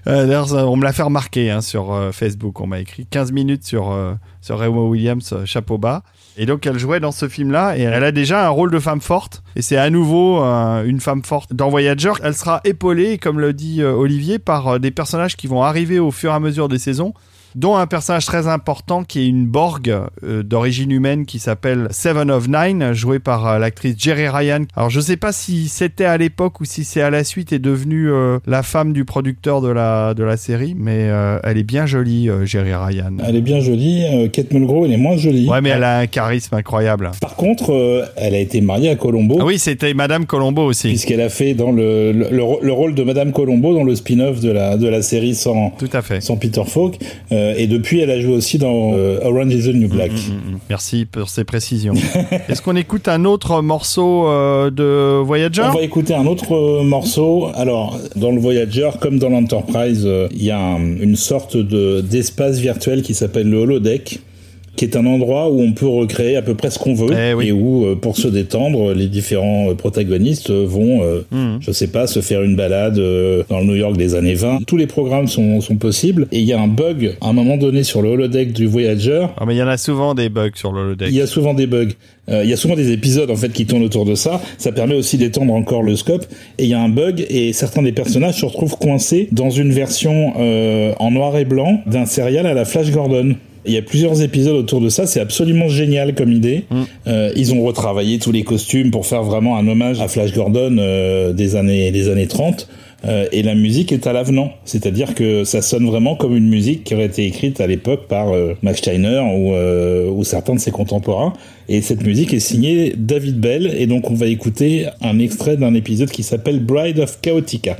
Euh, D'ailleurs, on me l'a fait remarquer hein, sur euh, Facebook. On m'a écrit 15 minutes sur, euh, sur Remo Williams, chapeau bas. Et donc, elle jouait dans ce film-là et elle a déjà un rôle de femme forte. Et c'est à nouveau une femme forte dans Voyager. Elle sera épaulée, comme le dit Olivier, par des personnages qui vont arriver au fur et à mesure des saisons dont un personnage très important qui est une Borg euh, d'origine humaine qui s'appelle Seven of Nine, jouée par euh, l'actrice Jerry Ryan. Alors je sais pas si c'était à l'époque ou si c'est à la suite est devenue euh, la femme du producteur de la de la série, mais elle est bien jolie, Jerry Ryan. Elle est bien jolie. Kate Mulgrew, elle est moins jolie. Ouais, mais elle a un charisme incroyable. Par contre, elle a été mariée à Colombo. Ah oui, c'était Madame Colombo aussi. Puisqu'elle a fait dans le, le, le, le rôle de Madame Colombo dans le spin-off de la de la série sans Tout à fait. sans Peter Falk. Euh, et depuis, elle a joué aussi dans euh, Orange is the New Black. Mmh, mmh, mmh. Merci pour ces précisions. Est-ce qu'on écoute un autre morceau euh, de Voyager? On va écouter un autre euh, morceau. Alors, dans le Voyager, comme dans l'Enterprise, euh, il y a un, une sorte de d'espace virtuel qui s'appelle le holodeck qui est un endroit où on peut recréer à peu près ce qu'on veut eh oui. et où, euh, pour se détendre, les différents euh, protagonistes vont, euh, mmh. je sais pas, se faire une balade dans le New York des années 20. Tous les programmes sont, sont possibles et il y a un bug à un moment donné sur le holodeck du Voyager. Ah mais il y en a souvent des bugs sur le holodeck. Il y a souvent des bugs. Euh, il y a souvent des épisodes en fait qui tournent autour de ça. Ça permet aussi d'étendre encore le scope. Et il y a un bug et certains des personnages se retrouvent coincés dans une version euh, en noir et blanc d'un serial à la Flash Gordon. Il y a plusieurs épisodes autour de ça, c'est absolument génial comme idée. Mm. Euh, ils ont retravaillé tous les costumes pour faire vraiment un hommage à Flash Gordon euh, des années des années 30. Euh, et la musique est à l'avenant, c'est-à-dire que ça sonne vraiment comme une musique qui aurait été écrite à l'époque par Max Steiner ou, ou certains de ses contemporains. Et cette musique est signée David Bell, et donc on va écouter un extrait d'un épisode qui s'appelle Bride of Chaotica.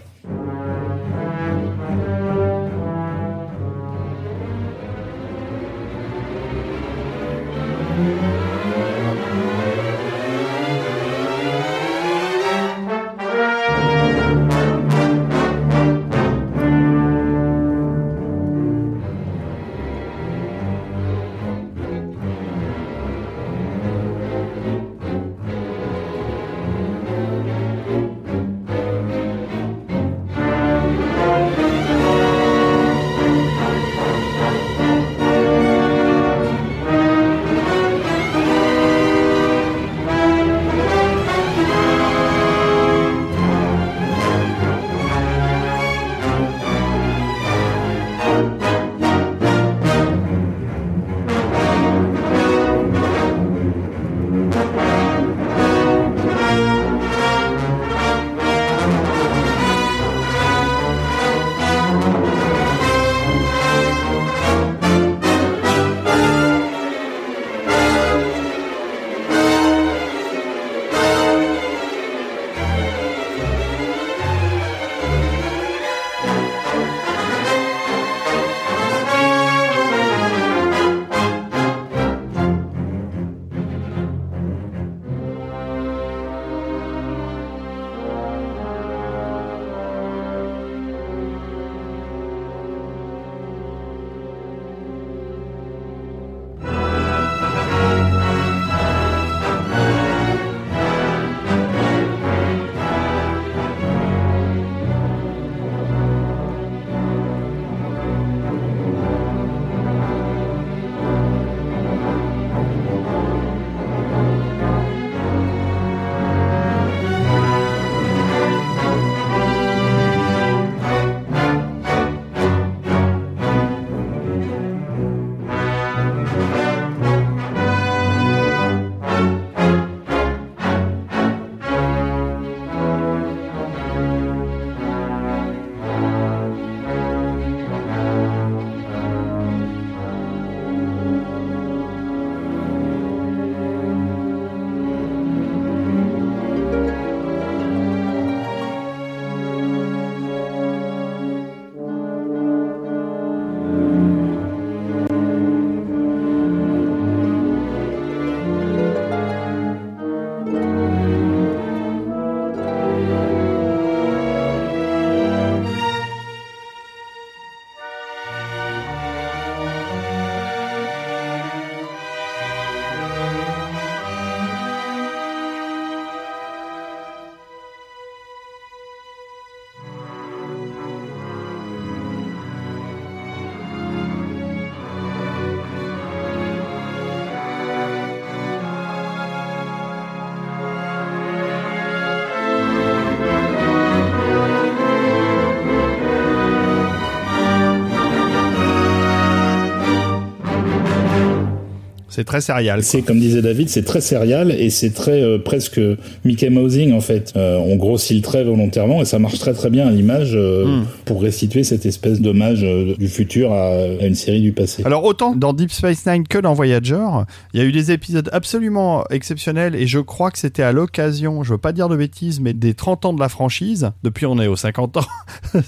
C'est très serial. C'est comme disait David, c'est très serial et c'est très euh, presque Mickey Mousing en fait. Euh, on grossit le trait volontairement et ça marche très très bien à l'image euh, Hmm. pour restituer cette espèce d'hommage euh, du futur à, à une série du passé. Alors autant dans Deep Space Nine que dans Voyager, il y a eu des épisodes absolument exceptionnels et je crois que c'était à l'occasion, je veux pas dire de bêtises, mais des 30 ans de la franchise. Depuis on est aux 50 ans.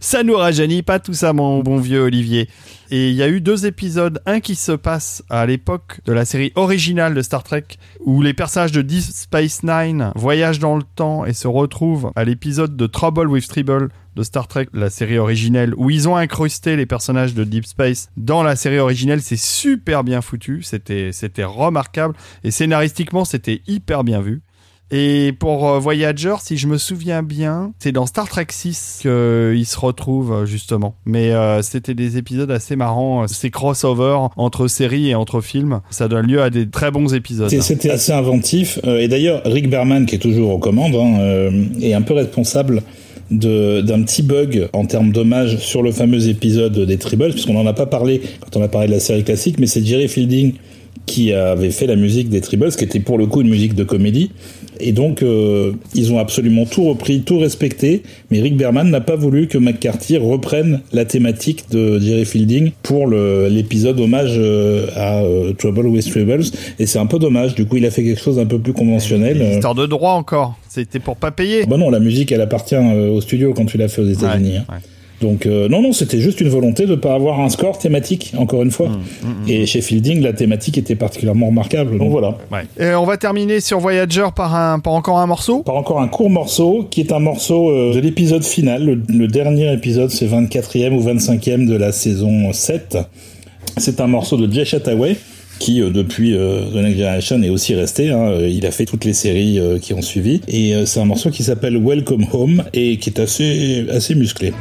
ça nous rajeunit pas tout ça mon bon vieux Olivier. Et il y a eu deux épisodes, un qui se passe à l'époque de la série originale de Star Trek, où les personnages de Deep Space Nine voyagent dans le temps et se retrouvent à l'épisode de Trouble with Tribble de Star Trek, la série originelle, où ils ont incrusté les personnages de Deep Space dans la série originelle. C'est super bien foutu, c'était remarquable et scénaristiquement c'était hyper bien vu. Et pour euh, Voyager, si je me souviens bien, c'est dans Star Trek 6 qu'ils se retrouvent euh, justement. Mais euh, c'était des épisodes assez marrants, euh, ces crossovers entre séries et entre films. Ça donne lieu à des très bons épisodes. C'était- assez inventif. Euh, et d'ailleurs, Rick Berman, qui est toujours aux commandes, hein, euh, est un peu responsable d'un petit bug en termes d'hommage sur le fameux épisode des Tribbles, puisqu'on n'en a pas parlé quand on a parlé de la série classique, mais c'est Jerry Fielding qui avait fait la musique des Tribbles, qui était pour le coup une musique de comédie. Et donc, euh, ils ont absolument tout repris, tout respecté, mais Rick Berman n'a pas voulu que McCarthy reprenne la thématique de Jerry Fielding pour l'épisode hommage euh, à euh, Trouble with Tribbles. Et c'est un peu dommage, du coup, il a fait quelque chose d'un peu plus conventionnel. Euh, Histoire de droit encore. C'était pour pas payer. bah non, la musique, elle appartient euh, au studio quand tu l'as fait aux États-Unis. hein. Ouais, ouais. Donc euh, non, non, c'était juste une volonté de pas avoir un score thématique, encore une Mmh, fois. Et chez Fielding, la thématique était particulièrement remarquable. Donc voilà. Ouais. Et on va terminer sur Voyager par un, par encore un morceau? Par encore un court morceau, qui est un morceau euh, de l'épisode final. Le, le dernier épisode, c'est 24e ou 25e de la saison 7. C'est un morceau de Jay Chataway qui euh, depuis euh, The Next Generation est aussi resté. hein. Euh, Il a fait toutes les séries euh, qui ont suivi. Et euh, c'est un morceau qui s'appelle Welcome Home et qui est assez, assez musclé.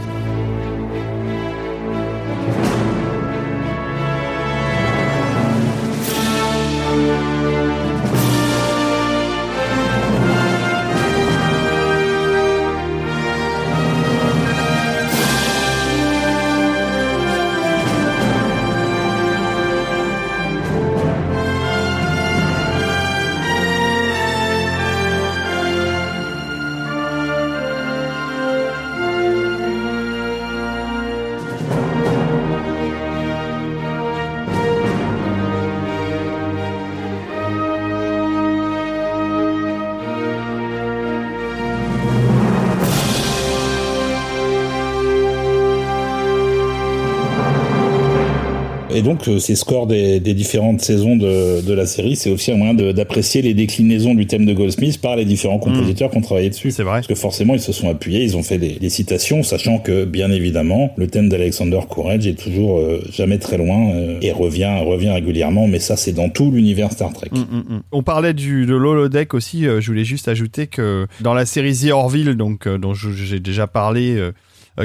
Donc, euh, ces scores des, des différentes saisons de, de la série, c'est aussi un moyen d'apprécier les déclinaisons du thème de Goldsmith par les différents compositeurs qui ont travaillé dessus. C'est vrai. Parce que forcément, ils se sont appuyés, ils ont fait des, des citations, sachant que, bien évidemment, le thème d'Alexander Courage est toujours euh, jamais très loin euh, et revient, revient régulièrement, mais ça, c'est dans tout l'univers Star Trek. Mm, mm, mm. On parlait du, de l'holodeck aussi. euh, je voulais juste ajouter que dans la série The Orville, donc, dont j'ai déjà parlé,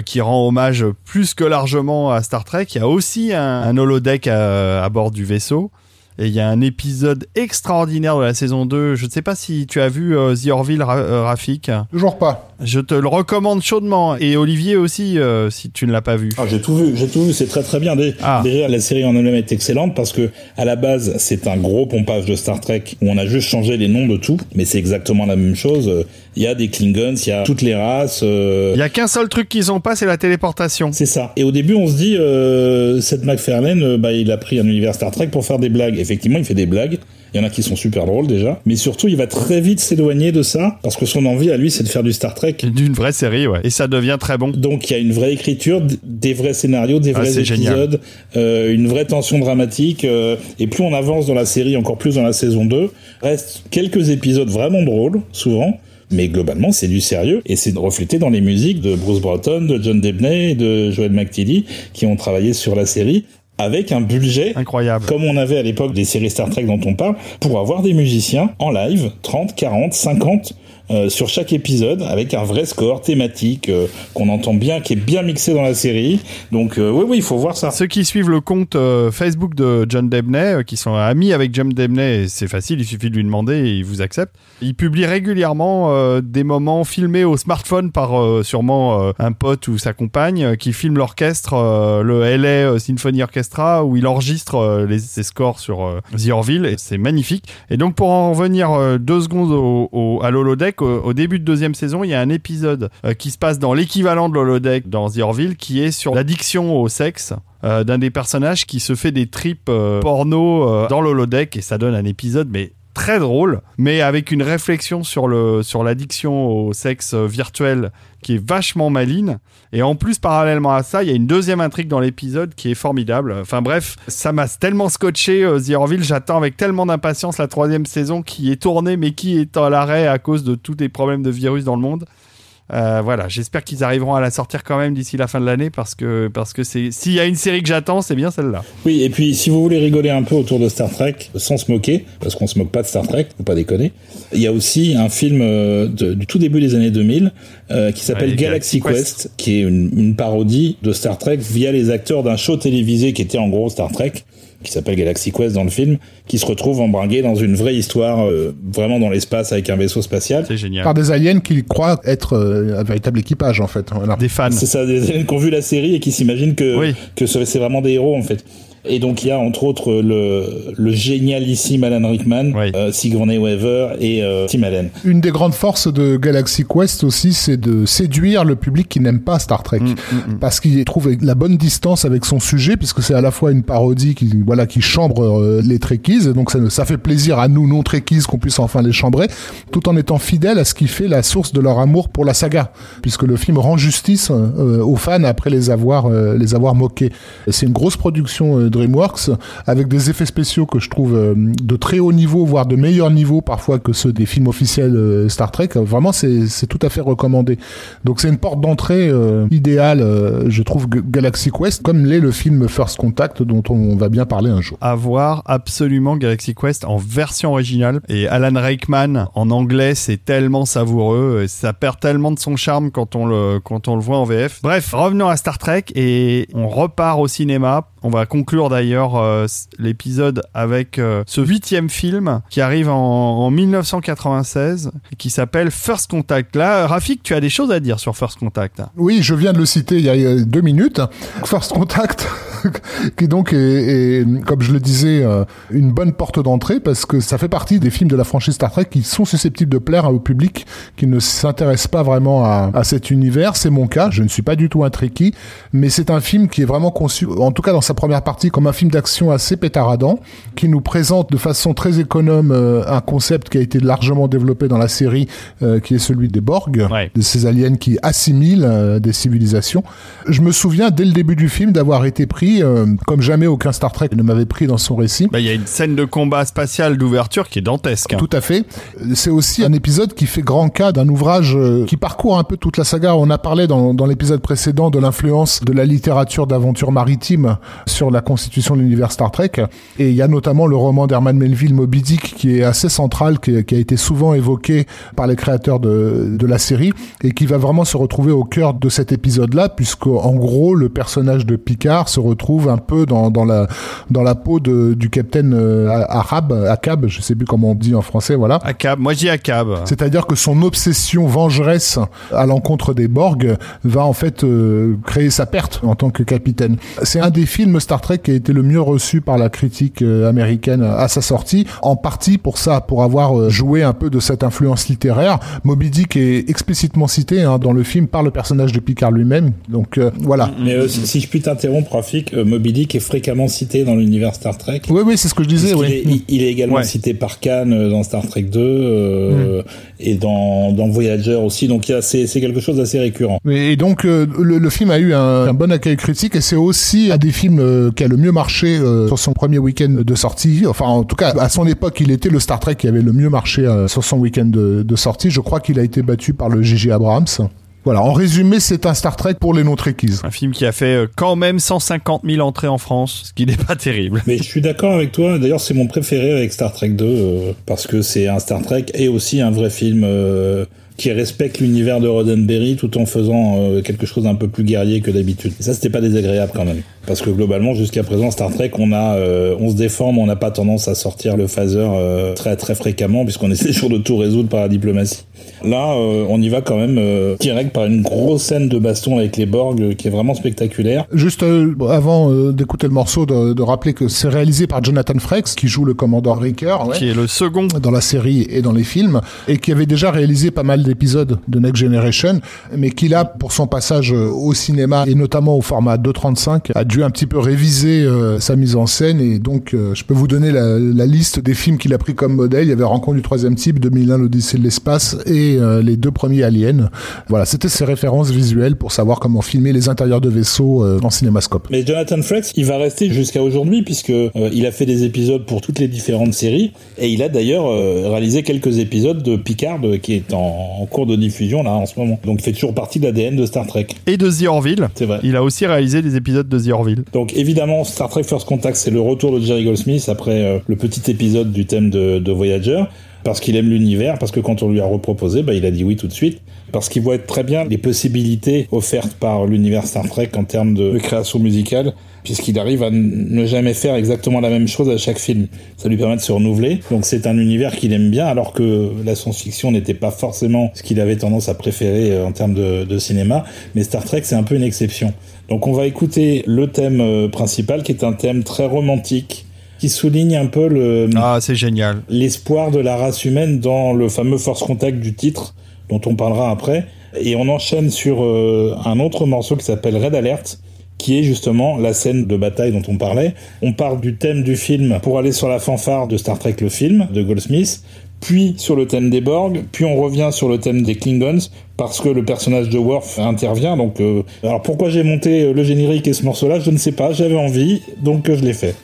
qui rend hommage plus que largement à Star Trek, il y a aussi un, holodeck à, à bord du vaisseau. Et il y a un épisode extraordinaire de la saison 2. Je ne sais pas si tu as vu euh, The Orville, euh, Rafik. Toujours pas. Je te le recommande chaudement. Et Olivier aussi, euh, si tu ne l'as pas vu. Ah, j'ai tout vu, j'ai tout vu, c'est très très bien. Dé- Ah. Déjà, la série en elle-même est excellente parce que à la base, c'est un gros pompage de Star Trek où on a juste changé les noms de tout, mais c'est exactement la même chose. Il y a des Klingons, il y a toutes les races. euh, Il y a qu'un seul truc qu'ils ont pas, c'est la téléportation. C'est ça. Et au début, on se dit, euh, Seth MacFarlane, euh, bah, il a pris un univers Star Trek pour faire des blagues. Effectivement, il fait des blagues. Il y en a qui sont super drôles déjà. Mais surtout, il va très vite s'éloigner de ça parce que son envie à lui, c'est de faire du Star Trek. D'une vraie série, ouais. Et ça devient très bon. Donc il y a une vraie écriture, des vrais scénarios, des Ah, vrais épisodes, euh, une vraie tension dramatique. euh, et plus on avance dans la série, encore plus dans la saison 2, reste quelques épisodes vraiment drôles, souvent. Mais globalement, c'est du sérieux et c'est reflété dans les musiques de Bruce Broughton, de John Debney et de Joel McTeedy qui ont travaillé sur la série avec un budget Incroyable. comme on avait à l'époque des séries Star Trek dont on parle, pour avoir des musiciens en live, 30, 40, 50, euh, sur chaque épisode avec un vrai score thématique euh, qu'on entend bien, qui est bien mixé dans la série. Donc euh, oui, oui, il faut voir ça. Ceux qui suivent le compte Facebook de John Debney, qui sont amis avec John Debney, c'est facile, il suffit de lui demander et il vous accepte. Il publie régulièrement des moments filmés au smartphone par sûrement un pote ou sa compagne qui filme l'orchestre, le LA Symphony Orchestra, où il enregistre ses scores sur The Orville et c'est magnifique. Et donc pour en revenir deux secondes au, au, à l'holodeck, au, début de deuxième saison, il y a un épisode euh, qui se passe dans l'équivalent de l'holodeck dans The Orville, qui est sur l'addiction au sexe. Euh, d'un des personnages qui se fait des trips euh, porno dans l'holodeck et ça donne un épisode mais très drôle, mais avec une réflexion sur le sur l'addiction au sexe virtuel qui est vachement maline. Et en plus, parallèlement à ça, il y a une deuxième intrigue dans l'épisode qui est formidable. Enfin bref, ça m'a tellement scotché euh. J'attends avec tellement d'impatience la troisième saison qui est tournée, mais qui est à l'arrêt à cause de tous les problèmes de virus dans le monde. Euh, voilà, j'espère qu'ils arriveront à la sortir quand même d'ici la fin de l'année parce que parce que c'est s'il y a une série que j'attends, c'est bien celle-là. Oui, et puis si vous voulez rigoler un peu autour de Star Trek sans se moquer, parce qu'on se moque pas de Star Trek, faut pas déconner. Il y a aussi un film euh, du tout début des années 2000 euh, qui s'appelle Galaxy, Quest, qui est une, une parodie de Star Trek via les acteurs d'un show télévisé qui était en gros Star Trek qui s'appelle Galaxy Quest dans le film, qui se retrouve embringué dans une vraie histoire, euh, vraiment dans l'espace avec un vaisseau spatial. C'est génial. Par des aliens qui croient être euh, un véritable équipage en fait. Des fans. C'est ça, des aliens qui ont vu la série et qui s'imaginent que, que c'est vraiment des héros en fait. Et donc il y a entre autres le, le génialissime Alan Rickman, euh, Sigourney Weaver et euh, Tim Allen. Une des grandes forces de Galaxy Quest aussi, c'est de séduire le public qui n'aime pas Star Trek, mm, mm, mm. parce qu'il trouve la bonne distance avec son sujet, puisque c'est à la fois une parodie qui voilà qui chambre euh, les Trekkies, donc ça, ça fait plaisir à nous non Trekkies qu'on puisse enfin les chambrer, tout en étant fidèle à ce qui fait la source de leur amour pour la saga, puisque le film rend justice aux fans après les avoir les avoir moqués. C'est une grosse production DreamWorks avec des effets spéciaux que je trouve euh, de très haut niveau, voire de meilleur niveau parfois que ceux des films officiels euh, Star Trek. Vraiment, c'est tout à fait recommandé. Donc c'est une porte d'entrée euh, idéale, je trouve, Galaxy Quest, comme l'est le film First Contact dont on va bien parler un jour. À voir absolument Galaxy Quest en version originale et Alan Rickman en anglais, c'est tellement savoureux, ça perd tellement de son charme quand on le quand on le voit en VF. Bref, revenons à Star Trek et on repart au cinéma on va conclure d'ailleurs euh, l'épisode avec euh, ce huitième film qui arrive en, 1996 et qui s'appelle First Contact. Là, Rafik, tu as des choses à dire sur First Contact. Oui, je viens de le citer il y a deux minutes. First Contact, qui donc est, comme je le disais, euh, une bonne porte d'entrée parce que ça fait partie des films de la franchise Star Trek qui sont susceptibles de plaire au public qui ne s'intéresse pas vraiment à, à cet univers. C'est mon cas. Je ne suis pas du tout un mais c'est un film qui est vraiment conçu, en tout cas dans sa première partie comme un film d'action assez pétaradant, qui nous présente de façon très économe euh, un concept qui a été largement développé dans la série, euh, qui est celui des Borg, de ces aliens qui assimilent euh, des civilisations. Je me souviens dès le début du film d'avoir été pris, comme jamais aucun Star Trek ne m'avait pris dans son récit. Bah, il y a une scène de combat spatial d'ouverture qui est dantesque. Hein. Tout à fait. C'est aussi un épisode qui fait grand cas d'un ouvrage qui parcourt un peu toute la saga. On a parlé dans, dans l'épisode précédent de l'influence de la littérature d'aventure maritime sur la constitution de l'univers Star Trek. Et il y a notamment le roman d'Herman Melville, Moby Dick, qui est assez central, qui, a été souvent évoqué par les créateurs de, de la série, et qui va vraiment se retrouver au cœur de cet épisode-là, puisque en gros, le personnage de Picard se retrouve un peu dans, dans, la, dans la peau de, du capitaine euh, arabe, Akab, je sais plus comment on dit en français, voilà. Akab, moi je dis Akab. C'est-à-dire que son obsession vengeresse à l'encontre des Borg va en fait euh, créer sa perte en tant que capitaine. C'est un des films Star Trek qui a été le mieux reçu par la critique euh, américaine à sa sortie, en partie pour ça, pour avoir euh, joué un peu de cette influence littéraire. Moby Dick est explicitement cité hein, dans le film par le personnage de Picard lui-même. Donc euh, voilà. Mais si, je puis t'interrompre, Rafik, Moby Dick est fréquemment cité dans l'univers Star Trek. Oui, oui, c'est ce que je disais. Oui. Il, est, également cité par Khan dans Star Trek 2 mm. et dans, dans Voyager aussi. Donc c'est quelque chose d'assez récurrent. Et donc le, le, film a eu un, un bon accueil critique et c'est aussi un des films qui a le mieux marché euh, sur son premier week-end de sortie. Enfin, en tout cas, à son époque, il était le Star Trek qui avait le mieux marché euh, sur son week-end de, sortie. Je crois qu'il a été battu par le J.J. Abrams. Voilà, en résumé, c'est un Star Trek pour les non-trekkies. Un film qui a fait euh, quand même 150 000 entrées en France, ce qui n'est pas terrible. Mais je suis d'accord avec toi. D'ailleurs, c'est mon préféré avec Star Trek 2 euh, parce que c'est un Star Trek et aussi un vrai film euh, qui respecte l'univers de Roddenberry tout en faisant euh, quelque chose d'un peu plus guerrier que d'habitude. Ça, c'était pas désagréable quand même. Parce que globalement, jusqu'à présent, Star Trek, on a, euh, on se déforme, on n'a pas tendance à sortir le phaser euh, très très fréquemment puisqu'on essaie toujours de tout résoudre par la diplomatie. Là, euh, on y va quand même euh, direct par une grosse scène de baston avec les Borg euh, qui est vraiment spectaculaire. Juste euh, avant euh, d'écouter le morceau, de, de rappeler que c'est réalisé par Jonathan Frakes, qui joue le commandant Riker. ouais. Qui est le second. dans la série et dans les films, et qui avait déjà réalisé pas mal d'épisodes de Next Generation, mais qui là, pour son passage au cinéma, et notamment au format 2.35, a dû un petit peu réviser euh, sa mise en scène, et donc euh, je peux vous donner la, la liste des films qu'il a pris comme modèle. Il y avait Rencontre du troisième type, 2001, l'Odyssée de l'espace, et euh, les deux premiers Aliens. Voilà, c'était ses références visuelles pour savoir comment filmer les intérieurs de vaisseaux euh, en cinémascope. Mais Jonathan Frakes, il va rester jusqu'à aujourd'hui puisque euh, il a fait des épisodes pour toutes les différentes séries et il a d'ailleurs euh, réalisé quelques épisodes de Picard qui est en, en cours de diffusion là en ce moment. Donc il fait toujours partie de l'ADN de Star Trek. Et de The Orville. C'est vrai. Il a aussi réalisé des épisodes de The Orville. Donc évidemment, Star Trek First Contact, c'est le retour de Jerry Goldsmith après euh, le petit épisode du thème de, de Voyager, parce qu'il aime l'univers, parce que quand on lui a reproposé, bah, il a dit oui tout de suite, parce qu'il voit très bien les possibilités offertes par l'univers Star Trek en termes de, création musicale, puisqu'il arrive à ne jamais faire exactement la même chose à chaque film. Ça lui permet de se renouveler. Donc c'est un univers qu'il aime bien, alors que la science-fiction n'était pas forcément ce qu'il avait tendance à préférer euh, en termes de, de cinéma, mais Star Trek c'est un peu une exception. Donc on va écouter le thème euh, principal, qui est un thème très romantique, qui souligne un peu le Ah, c'est génial. l'espoir de la race humaine dans le fameux Force Contact du titre, dont on parlera après. Et on enchaîne sur euh, un autre morceau qui s'appelle Red Alert, qui est justement la scène de bataille dont on parlait. On part du thème du film pour aller sur la fanfare de Star Trek le film, de Goldsmith, puis sur le thème des Borg, puis on revient sur le thème des Klingons, parce que le personnage de Worf intervient. Donc, euh, alors pourquoi j'ai monté euh, le générique et ce morceau-là, je ne sais pas, j'avais envie, donc je l'ai fait.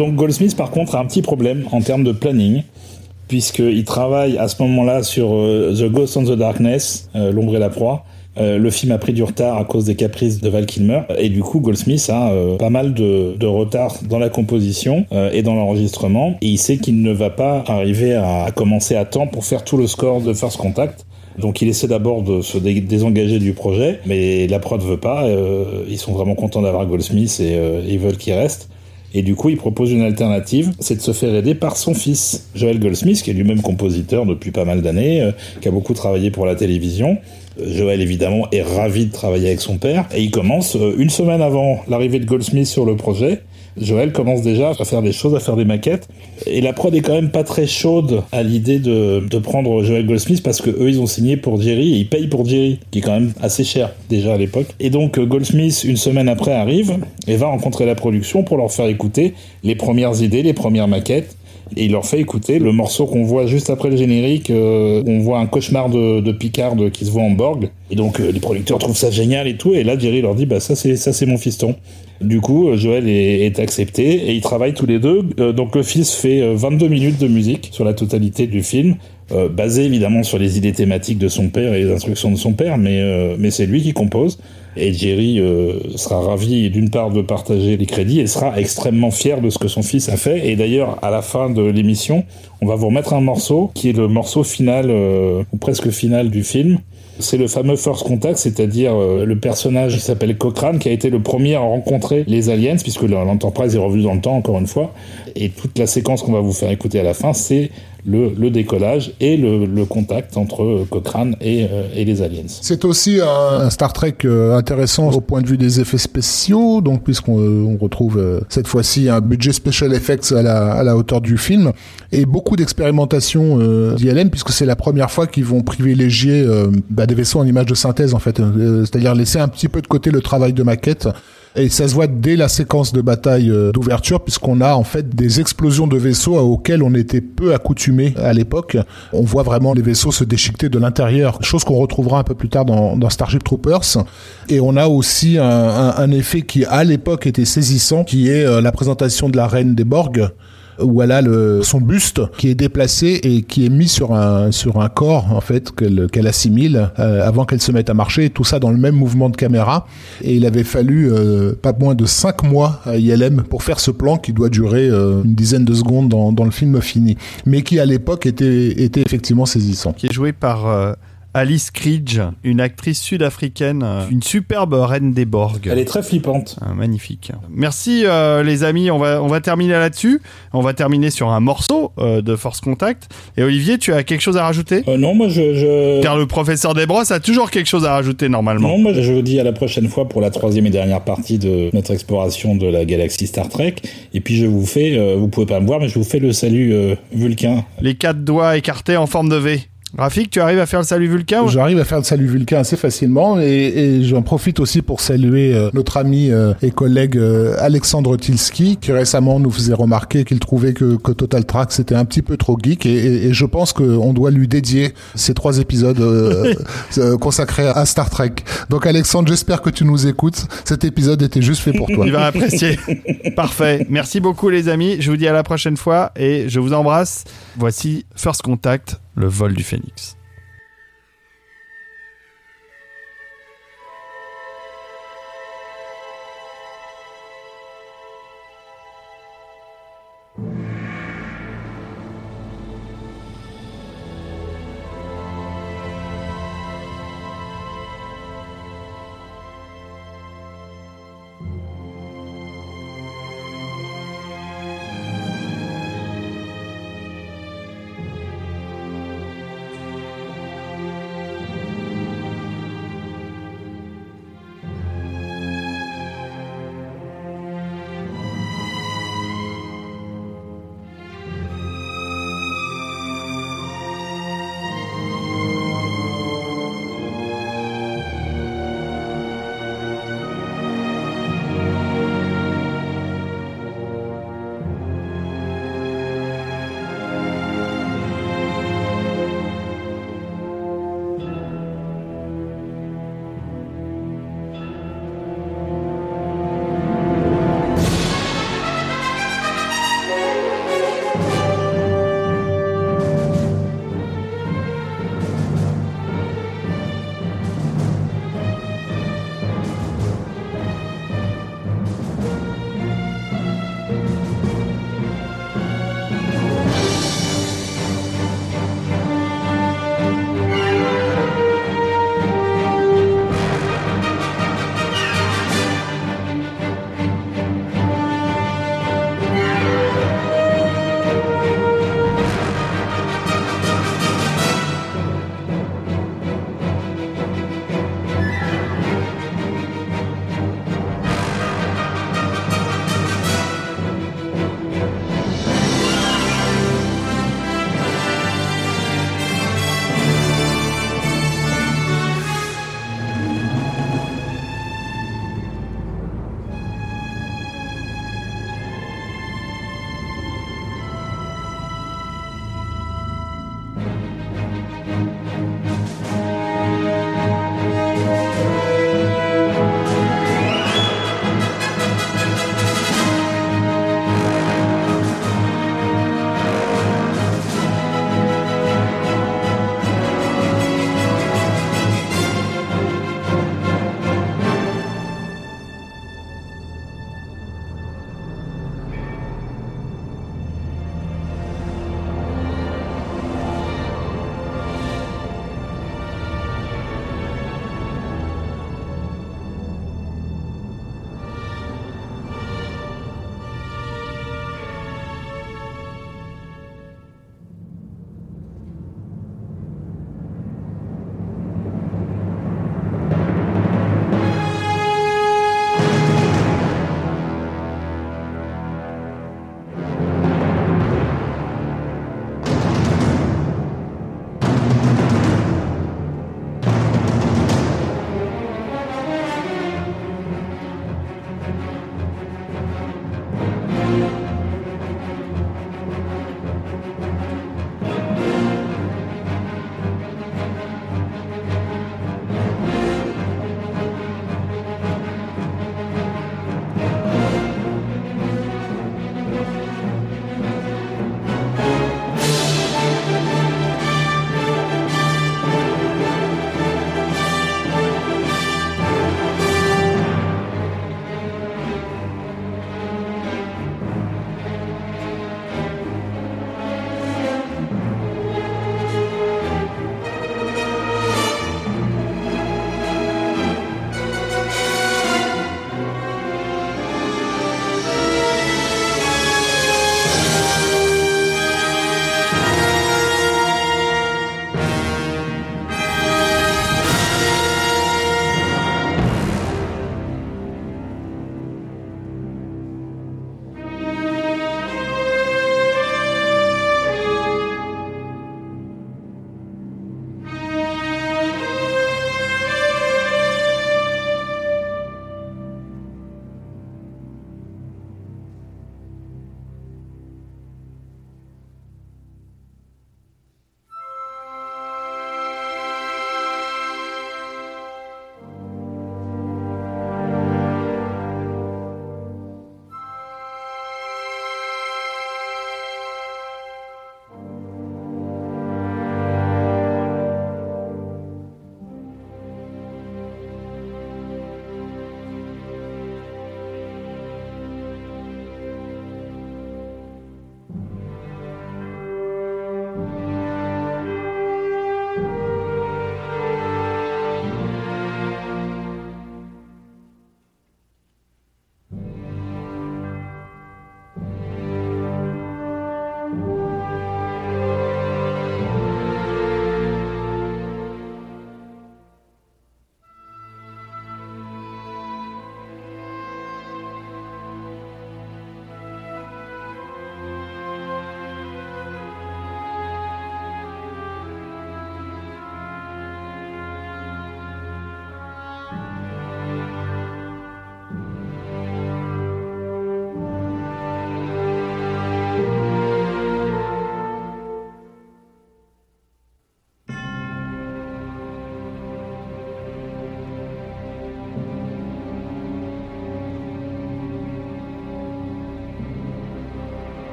Donc Goldsmith, par contre, a un petit problème en termes de planning puisqu'il travaille à ce moment-là sur The Ghost on the Darkness, L'ombre et la proie, euh, le film a pris du retard à cause des caprices de Val Kilmer et du coup Goldsmith a euh, pas mal de, retard dans la composition euh, et dans l'enregistrement et il sait qu'il ne va pas arriver à, commencer à temps pour faire tout le score de First Contact. Donc il essaie d'abord de se désengager du projet, mais la prod veut pas. ils sont vraiment contents d'avoir Goldsmith et ils veulent qu'il reste. Et du coup, il propose une alternative, c'est de se faire aider par son fils, Joel Goldsmith, qui est lui-même compositeur depuis pas mal d'années, qui a beaucoup travaillé pour la télévision, Joël évidemment est ravi de travailler avec son père et il commence euh, une semaine avant l'arrivée de Goldsmith sur le projet. Joël commence déjà à faire des choses, à faire des maquettes. Et la prod est quand même pas très chaude à l'idée de, prendre Joël Goldsmith parce que eux ils ont signé pour Jerry et ils payent pour Jerry, qui est quand même assez cher déjà à l'époque. Et donc euh, Goldsmith, une semaine après, arrive et va rencontrer la production pour leur faire écouter les premières idées, les premières maquettes et il leur fait écouter le morceau qu'on voit juste après le générique. Euh, on voit un cauchemar de, de, Picard qui se voit en Borg. Et donc euh, les producteurs trouvent ça génial et tout. Et là, Jerry leur dit bah ça c'est ça c'est mon fiston. Du coup, euh, Joël est, accepté et ils travaillent tous les deux. donc le fils fait 22 minutes de musique sur la totalité du film. basé évidemment sur les idées thématiques de son père et les instructions de son père, mais, mais c'est lui qui compose. Et Jerry euh, sera ravi d'une part de partager les crédits et sera extrêmement fier de ce que son fils a fait. Et d'ailleurs, à la fin de l'émission, on va vous remettre un morceau qui est le morceau final, euh, ou presque final du film. C'est le fameux First Contact, c'est-à-dire euh, le personnage qui s'appelle Cochrane, qui a été le premier à rencontrer les aliens, puisque l'Enterprise est revenue dans le temps, encore une fois. Et toute la séquence qu'on va vous faire écouter à la fin, c'est le, décollage et le, contact entre Cochrane et, euh, et les aliens. C'est aussi un, Star Trek euh, intéressant au point de vue des effets spéciaux, donc puisqu'on on retrouve cette fois-ci un budget special effects à la, à la hauteur du film et beaucoup d'expérimentation euh, d'ILM puisque c'est la première fois qu'ils vont privilégier bah, des vaisseaux en image de synthèse en fait, c'est-à-dire laisser un petit peu de côté le travail de maquette et ça se voit dès la séquence de bataille euh, d'ouverture, puisqu'on a en fait des explosions de vaisseaux auxquelles on était peu accoutumé à l'époque. On voit vraiment les vaisseaux se déchiqueter de l'intérieur, chose qu'on retrouvera un peu plus tard dans, Starship Troopers. Et on a aussi un, un, un effet qui, à l'époque, était saisissant, qui est euh, la présentation de la reine des Borg où elle a le, son buste qui est déplacé et qui est mis sur un, sur un corps en fait qu'elle qu'elle assimile euh, avant qu'elle se mette à marcher. Tout ça dans le même mouvement de caméra. Et il avait fallu euh, pas moins de 5 mois à ILM pour faire ce plan qui doit durer euh, une dizaine de secondes dans, dans le film fini, mais qui à l'époque était, était effectivement saisissant. Qui est joué par Alice Cridge, une actrice sud-africaine, euh, une superbe reine des Borg. Elle est très flippante. Ah, magnifique. Merci euh, les amis, on va, on va terminer là-dessus. On va terminer sur un morceau euh, de Force Contact. Et Olivier, tu as quelque chose à rajouter? Non, moi je, Car le professeur Desbrosses a toujours quelque chose à rajouter normalement. Non, moi je vous dis à la prochaine fois pour la troisième et dernière partie de notre exploration de la galaxie Star Trek. Et puis je vous fais, vous pouvez pas me voir, mais je vous fais le salut Vulcain. Les quatre doigts écartés en forme de V. Rafik, tu arrives à faire le salut Vulcain J'arrive à faire le salut Vulcain assez facilement et, et j'en profite aussi pour saluer euh, notre ami euh, et collègue euh, Alexandre Tilski qui récemment nous faisait remarquer qu'il trouvait que, que, Total Track c'était un petit peu trop geek et, et je pense qu'on doit lui dédier ces trois épisodes consacrés à Star Trek. Donc Alexandre, j'espère que tu nous écoutes. Cet épisode était juste fait pour toi. Il va apprécier. Parfait. Merci beaucoup les amis. Je vous dis à la prochaine fois et je vous embrasse. Voici First Contact le vol du phénix.